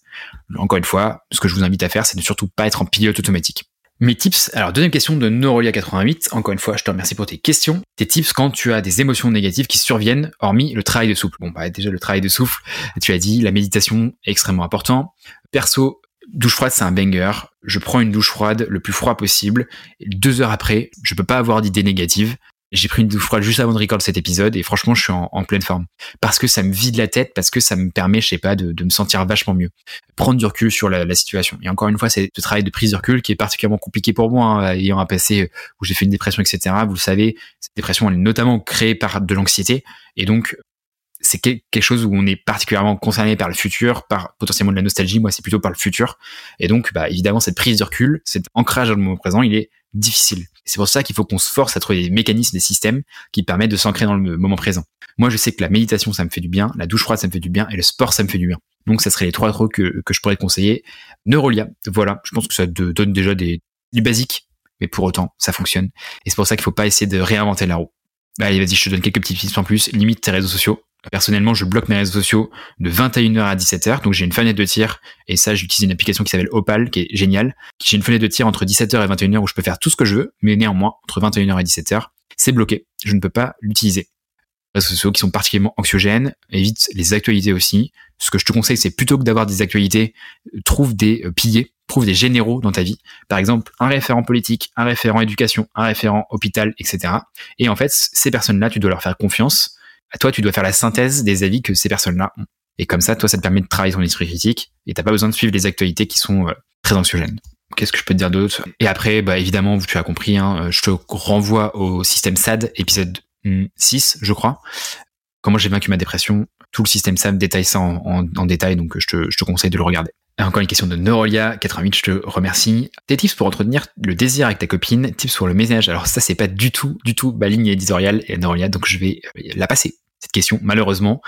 Encore une fois, ce que je vous invite à faire, c'est de surtout pas être en pilote automatique. Mes tips, alors deuxième question de Neurolia88, encore une fois, je te remercie pour tes questions. Tes tips quand tu as des émotions négatives qui surviennent, hormis le travail de souffle. Bon, bah déjà le travail de souffle, tu as dit, la méditation est extrêmement important. Perso, douche froide, c'est un banger. Je prends une douche froide le plus froid possible. deux heures après, je peux pas avoir d'idées négatives. J'ai pris une douche froide juste avant de record cet épisode et franchement, je suis en, pleine forme. Parce que ça me vide la tête, parce que ça me permet, je sais pas, de, me sentir vachement mieux. Prendre du recul sur la, situation. Et encore une fois, c'est ce travail de prise de recul qui est particulièrement compliqué pour moi, hein, ayant un passé où j'ai fait une dépression, etc. Vous le savez, cette dépression, elle est notamment créée par de l'anxiété. Et donc, c'est quelque chose où on est particulièrement concerné par le futur, par potentiellement de la nostalgie. Moi, c'est plutôt par le futur. Et donc, bah, évidemment, cette prise de recul, cet ancrage dans le moment présent, il est difficile. C'est pour ça qu'il faut qu'on se force à trouver des mécanismes, des systèmes qui permettent de s'ancrer dans le moment présent. Moi, je sais que la méditation, ça me fait du bien, la douche froide, ça me fait du bien, et le sport, ça me fait du bien. Donc, ça serait les trois trucs que, je pourrais conseiller. Neurolia, voilà, je pense que ça te donne déjà des, du basique, mais pour autant, ça fonctionne. Et c'est pour ça qu'il faut pas essayer de réinventer la roue. Allez, vas-y, je te donne quelques petits tips en plus. Limite tes réseaux sociaux. Personnellement, je bloque mes réseaux sociaux de 21h à 17h. Donc, j'ai une fenêtre de tir. Et ça, j'utilise une application qui s'appelle Opal, qui est géniale. J'ai une fenêtre de tir entre 17h et 21h où je peux faire tout ce que je veux. Mais néanmoins, entre 21h et 17h, c'est bloqué. Je ne peux pas l'utiliser. Réseaux sociaux qui sont particulièrement anxiogènes. Évite les actualités aussi. Ce que je te conseille, c'est plutôt que d'avoir des actualités, trouve des euh, piliers trouve des généraux dans ta vie. Par exemple, un référent politique, un référent éducation, un référent hôpital, etc. Et en fait, ces personnes-là, tu dois leur faire confiance. Toi, tu dois faire la synthèse des avis que ces personnes-là ont. Et comme ça, toi, ça te permet de travailler ton esprit critique et t'as pas besoin de suivre les actualités qui sont euh, très anxiogènes. Qu'est-ce que je peux te dire d'autre? Et après, bah évidemment, tu as compris, hein, je te renvoie au système SAD, épisode 6, je crois. Comment j'ai vaincu ma dépression? Tout le système SAD détaille ça en, détail, donc je te, je te conseille de le regarder. Encore une question de Neurolia 88, je te remercie. Tes tips pour entretenir le désir avec ta copine, tips pour le ménage? Alors ça c'est pas du tout, du tout ma ligne éditoriale et Neurolia, donc je vais euh, la passer. Question, malheureusement.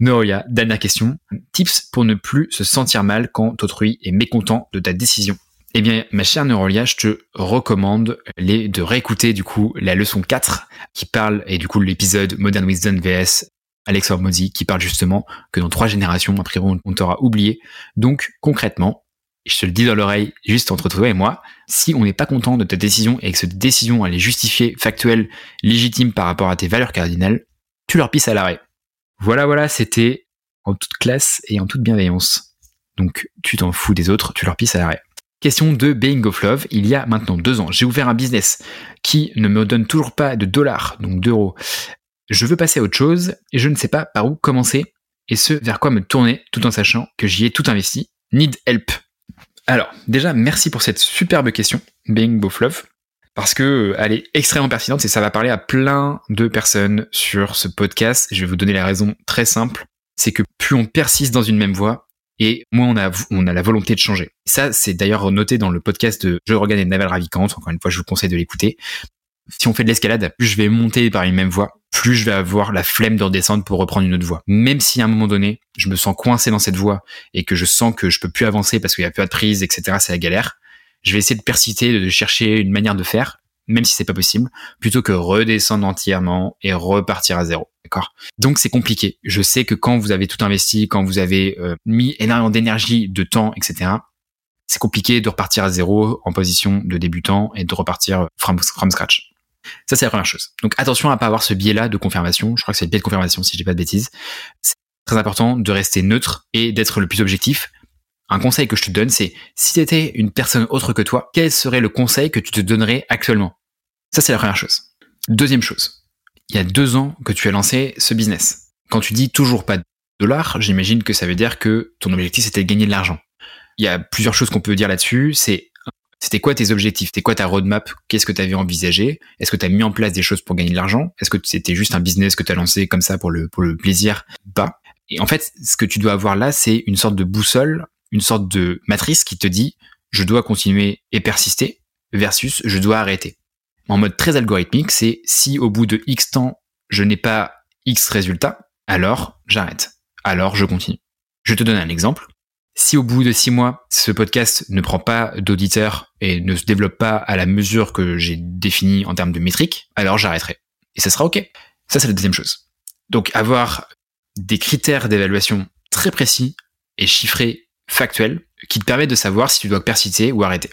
Neurolia, dernière question. Tips pour ne plus se sentir mal quand autrui est mécontent de ta décision. Eh bien, ma chère Neurolia, je te recommande de réécouter du coup la leçon 4 qui parle, et du coup l'épisode Modern Wisdom VS Alex Hormozy, qui parle justement que dans trois générations, après on, on t'aura oublié. Donc concrètement, je te le dis dans l'oreille, juste entre toi et moi, si on n'est pas content de ta décision et que cette décision elle est justifiée, factuelle, légitime par rapport à tes valeurs cardinales, tu leur pisses à l'arrêt. Voilà, voilà, c'était en toute classe et en toute bienveillance. Donc tu t'en fous des autres, tu leur pisses à l'arrêt. Question de Being of Love. Il y a maintenant deux ans, j'ai ouvert un business qui ne me donne toujours pas de dollars, donc d'euros, je veux passer à autre chose et je ne sais pas par où commencer et ce vers quoi me tourner tout en sachant que j'y ai tout investi. Need help. Alors, déjà, merci pour cette superbe question, Being Both Love, parce que euh, elle est extrêmement pertinente et ça va parler à plein de personnes sur ce podcast. Je vais vous donner la raison très simple, c'est que plus on persiste dans une même voie, et moins on a, on a la volonté de changer. Ça, c'est d'ailleurs noté dans le podcast de Je Regarde et Naval Ravikant. Encore une fois, je vous conseille de l'écouter si on fait de l'escalade, plus je vais monter par une même voie, plus je vais avoir la flemme de redescendre pour reprendre une autre voie. Même si à un moment donné, je me sens coincé dans cette voie et que je sens que je peux plus avancer parce qu'il y a plus de prise, etc., c'est la galère, je vais essayer de persister, de chercher une manière de faire, même si c'est pas possible, plutôt que redescendre entièrement et repartir à zéro. D'accord? Donc c'est compliqué. Je sais que quand vous avez tout investi, quand vous avez euh, mis énormément d'énergie, de temps, etc., c'est compliqué de repartir à zéro en position de débutant et de repartir from, scratch. Ça, c'est la première chose. Donc attention à pas avoir ce biais-là de confirmation. Je crois que c'est le biais de confirmation, si je dis pas de bêtises. C'est très important de rester neutre et d'être le plus objectif. Un conseil que je te donne, c'est si tu étais une personne autre que toi, quel serait le conseil que tu te donnerais actuellement? Ça, c'est la première chose. Deuxième chose. Il y a deux ans que tu as lancé ce business. Quand tu dis toujours pas de dollars, j'imagine que ça veut dire que ton objectif c'était de gagner de l'argent. Il y a plusieurs choses qu'on peut dire là-dessus. C'est c'était quoi tes objectifs? C'était quoi ta roadmap? Qu'est-ce que tu avais envisagé? Est-ce que tu as mis en place des choses pour gagner de l'argent? Est-ce que c'était juste un business que tu as lancé comme ça pour le, pour le plaisir? Pas. Et en fait, ce que tu dois avoir là, c'est une sorte de boussole, une sorte de matrice qui te dit je dois continuer et persister versus je dois arrêter. En mode très algorithmique, c'est si au bout de X temps, je n'ai pas X résultat, alors j'arrête. Alors je continue. Je te donne un exemple. Si au bout de six mois, ce podcast ne prend pas d'auditeurs et ne se développe pas à la mesure que j'ai définie en termes de métriques, alors j'arrêterai. Et ça sera OK. Ça, c'est la deuxième chose. Donc, avoir des critères d'évaluation très précis et chiffrés, factuels, qui te permettent de savoir si tu dois persister ou arrêter.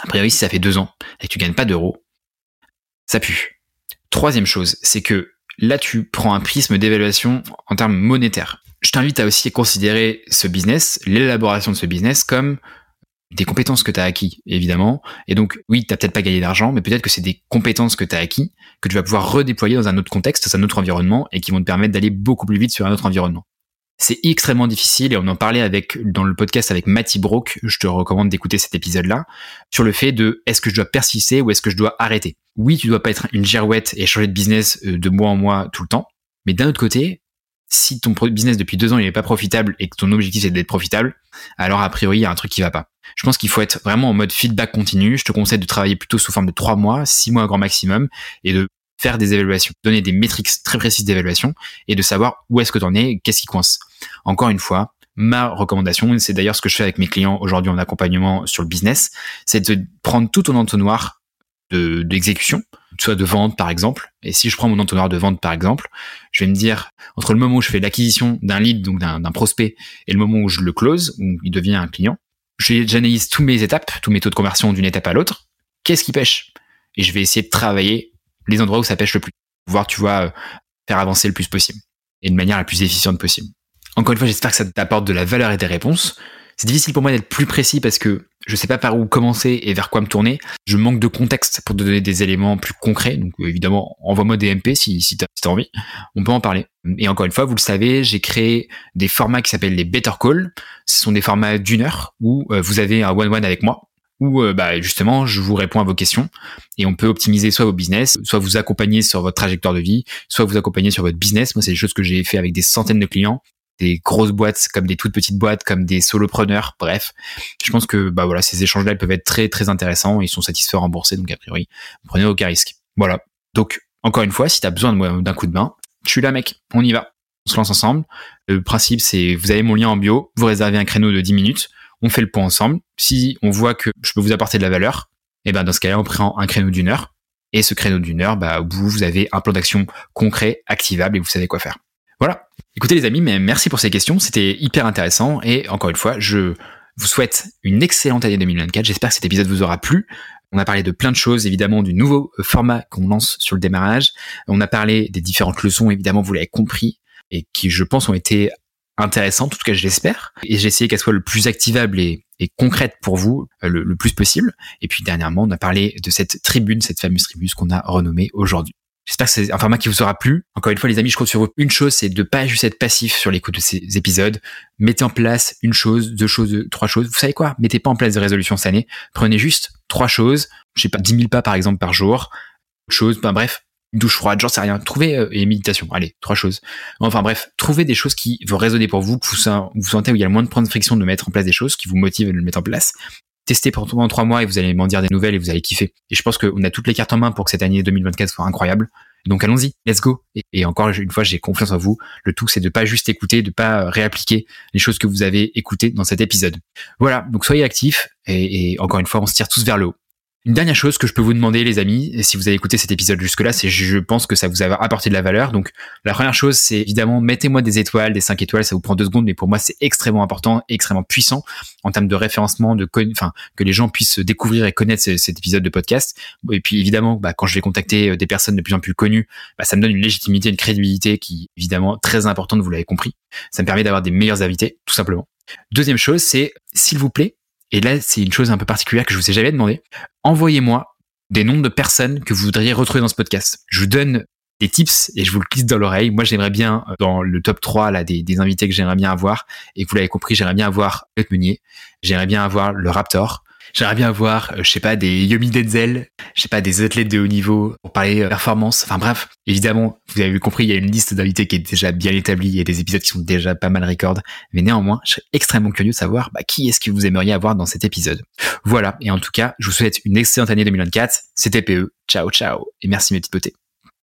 A priori, si ça fait deux ans et que tu gagnes pas d'euros, ça pue. Troisième chose, c'est que là, tu prends un prisme d'évaluation en termes monétaires je t'invite à aussi considérer ce business, l'élaboration de ce business comme des compétences que tu as acquis, évidemment. Et donc, oui, tu peut-être pas gagné d'argent, mais peut-être que c'est des compétences que tu as acquis, que tu vas pouvoir redéployer dans un autre contexte, dans un autre environnement, et qui vont te permettre d'aller beaucoup plus vite sur un autre environnement. C'est extrêmement difficile, et on en parlait dans le podcast avec Matty Brock, je te recommande d'écouter cet épisode-là, sur le fait de est-ce que je dois persister ou est-ce que je dois arrêter? Oui, tu dois pas être une girouette et changer de business euh, de mois en mois tout le temps, mais d'un autre côté, Si ton business depuis deux ans il n'est pas profitable et que ton objectif c'est d'être profitable, alors a priori il y a un truc qui va pas. Je pense qu'il faut être vraiment en mode feedback continu. Je te conseille de travailler plutôt sous forme de trois mois, six mois grand maximum, et de faire des évaluations, donner des métriques très précises d'évaluation et de savoir où est-ce que tu en es, qu'est-ce qui coince. Encore une fois, ma recommandation, c'est d'ailleurs ce que je fais avec mes clients aujourd'hui en accompagnement sur le business, c'est de prendre tout ton entonnoir d'exécution, soit de vente par exemple. Et si je prends mon entonnoir de vente par exemple, je vais me dire entre le moment où je fais l'acquisition d'un lead, donc d'un prospect, et le moment où je le close, où il devient un client, j'analyse tous mes étapes, tous mes taux de conversion d'une étape à l'autre. Qu'est-ce qui pêche? Et je vais essayer de travailler les endroits où ça pêche le plus, voir tu vois faire avancer le plus possible et de manière la plus efficiente possible. Encore une fois, j'espère que ça t'apporte de la valeur et des réponses. C'est difficile pour moi d'être plus précis parce que je sais pas par où commencer et vers quoi me tourner. Je manque de contexte pour te donner des éléments plus concrets. Donc évidemment, envoie-moi des MP si, si tu as, envie. On peut en parler. Et encore une fois, vous le savez, j'ai créé des formats qui s'appellent les Better Call. Ce sont des formats d'une heure où euh, vous avez un one-one avec moi où euh, bah, justement je vous réponds à vos questions et on peut optimiser soit vos business, soit vous accompagner sur votre trajectoire de vie, soit vous accompagner sur votre business. Moi, c'est des choses que j'ai fait avec des centaines de clients des grosses boîtes comme des toutes petites boîtes comme des solopreneurs bref. Je pense que bah voilà ces échanges là peuvent être très très intéressants ils sont satisfaits remboursés donc a priori prenez aucun risque. Voilà. Donc encore une fois si tu as besoin d'un coup de main je suis là mec. On y va. On se lance ensemble. Le principe c'est vous avez mon lien en bio vous réservez un créneau de 10 minutes on fait le point ensemble si on voit que je peux vous apporter de la valeur et eh ben dans ce cas-là on prend un créneau d'une heure et ce créneau d'une heure bah au bout vous avez un plan d'action concret activable et vous savez quoi faire voilà. Écoutez les amis, mais merci pour ces questions, c'était hyper intéressant et encore une fois, je vous souhaite une excellente année 2024. J'espère que cet épisode vous aura plu. On a parlé de plein de choses, évidemment, du nouveau euh, format qu'on lance sur le démarrage. On a parlé des différentes leçons, évidemment, vous l'avez compris, et qui, je pense, ont été intéressantes, en tout cas, je l'espère. Et j'ai essayé qu'elles soient le plus activables et, et concrètes pour vous euh, le, le, plus possible. Et puis, dernièrement, on a parlé de cette tribune, cette fameuse tribune qu'on a renommée aujourd'hui. J'espère que c'est un format qui vous aura plu. Encore une fois, les amis, je compte sur vous. Une chose, c'est de pas juste être passif sur l'écoute de ces épisodes. Mettez en place une chose, deux choses, trois choses. Vous savez quoi? Mettez pas en place des résolutions cette année. Prenez juste trois choses. Je sais pas, 10 000 pas par exemple par jour. Chose, ben bref, douche froide, j'en sais rien. Trouvez euh, et méditation. Allez, trois choses. Enfin bref, trouvez des choses qui vont résonner pour vous, que vous, sentez où il y a le moins de points de friction de mettre en place des choses qui vous motivent à le mettre en place testez pendant trois mois et vous allez m'en dire des nouvelles et vous allez kiffer. Et je pense qu'on a toutes les cartes en main pour que cette année 2024 soit incroyable. Donc allons-y, let's go. Et, encore une fois, j'ai confiance en vous. Le tout, c'est de pas juste écouter, de pas réappliquer les choses que vous avez écoutées dans cet épisode. Voilà, donc soyez actifs et encore une fois, on se tire tous vers le haut. Une dernière chose que je peux vous demander, les amis, si vous avez écouté cet épisode jusque-là, c'est je pense que ça vous a apporté de la valeur. Donc, la première chose, c'est évidemment, mettez-moi des étoiles, des 5 étoiles, ça vous prend deux secondes, mais pour moi, c'est extrêmement important, extrêmement puissant en termes de référencement, de que les gens puissent découvrir et connaître cet épisode de podcast. Et puis, évidemment, bah, quand je vais contacter euh, des personnes de plus en plus connues, bah, ça me donne une légitimité, une crédibilité qui, évidemment, très importante, vous l'avez compris. Ça me permet d'avoir des meilleurs invités, tout simplement. Deuxième chose, c'est, s'il vous plaît, et là c'est une chose un peu particulière que je vous ai jamais demandé, envoyez-moi des noms de personnes que vous voudriez retrouver dans ce podcast. Je vous donne des tips et je vous le glisse dans l'oreille. Moi, j'aimerais bien, euh, dans le top 3 là, des, des invités que j'aimerais bien avoir, et vous l'avez compris, j'aimerais bien avoir le Meunier, j'aimerais bien avoir le Raptor, J'aimerais bien voir, euh, je sais pas, des Yomi Denzel, je sais pas, des athlètes de haut niveau pour parler euh, performance. Enfin bref, évidemment, vous avez compris, il y a une liste d'invités qui est déjà bien établie, a des épisodes qui sont déjà pas mal record, mais néanmoins, je serais extrêmement curieux de savoir bah, qui est-ce que vous aimeriez avoir dans cet épisode. Voilà, et en tout cas, je vous souhaite une excellente année 2024. C'était PE. Ciao, ciao, et merci mes petites beautés.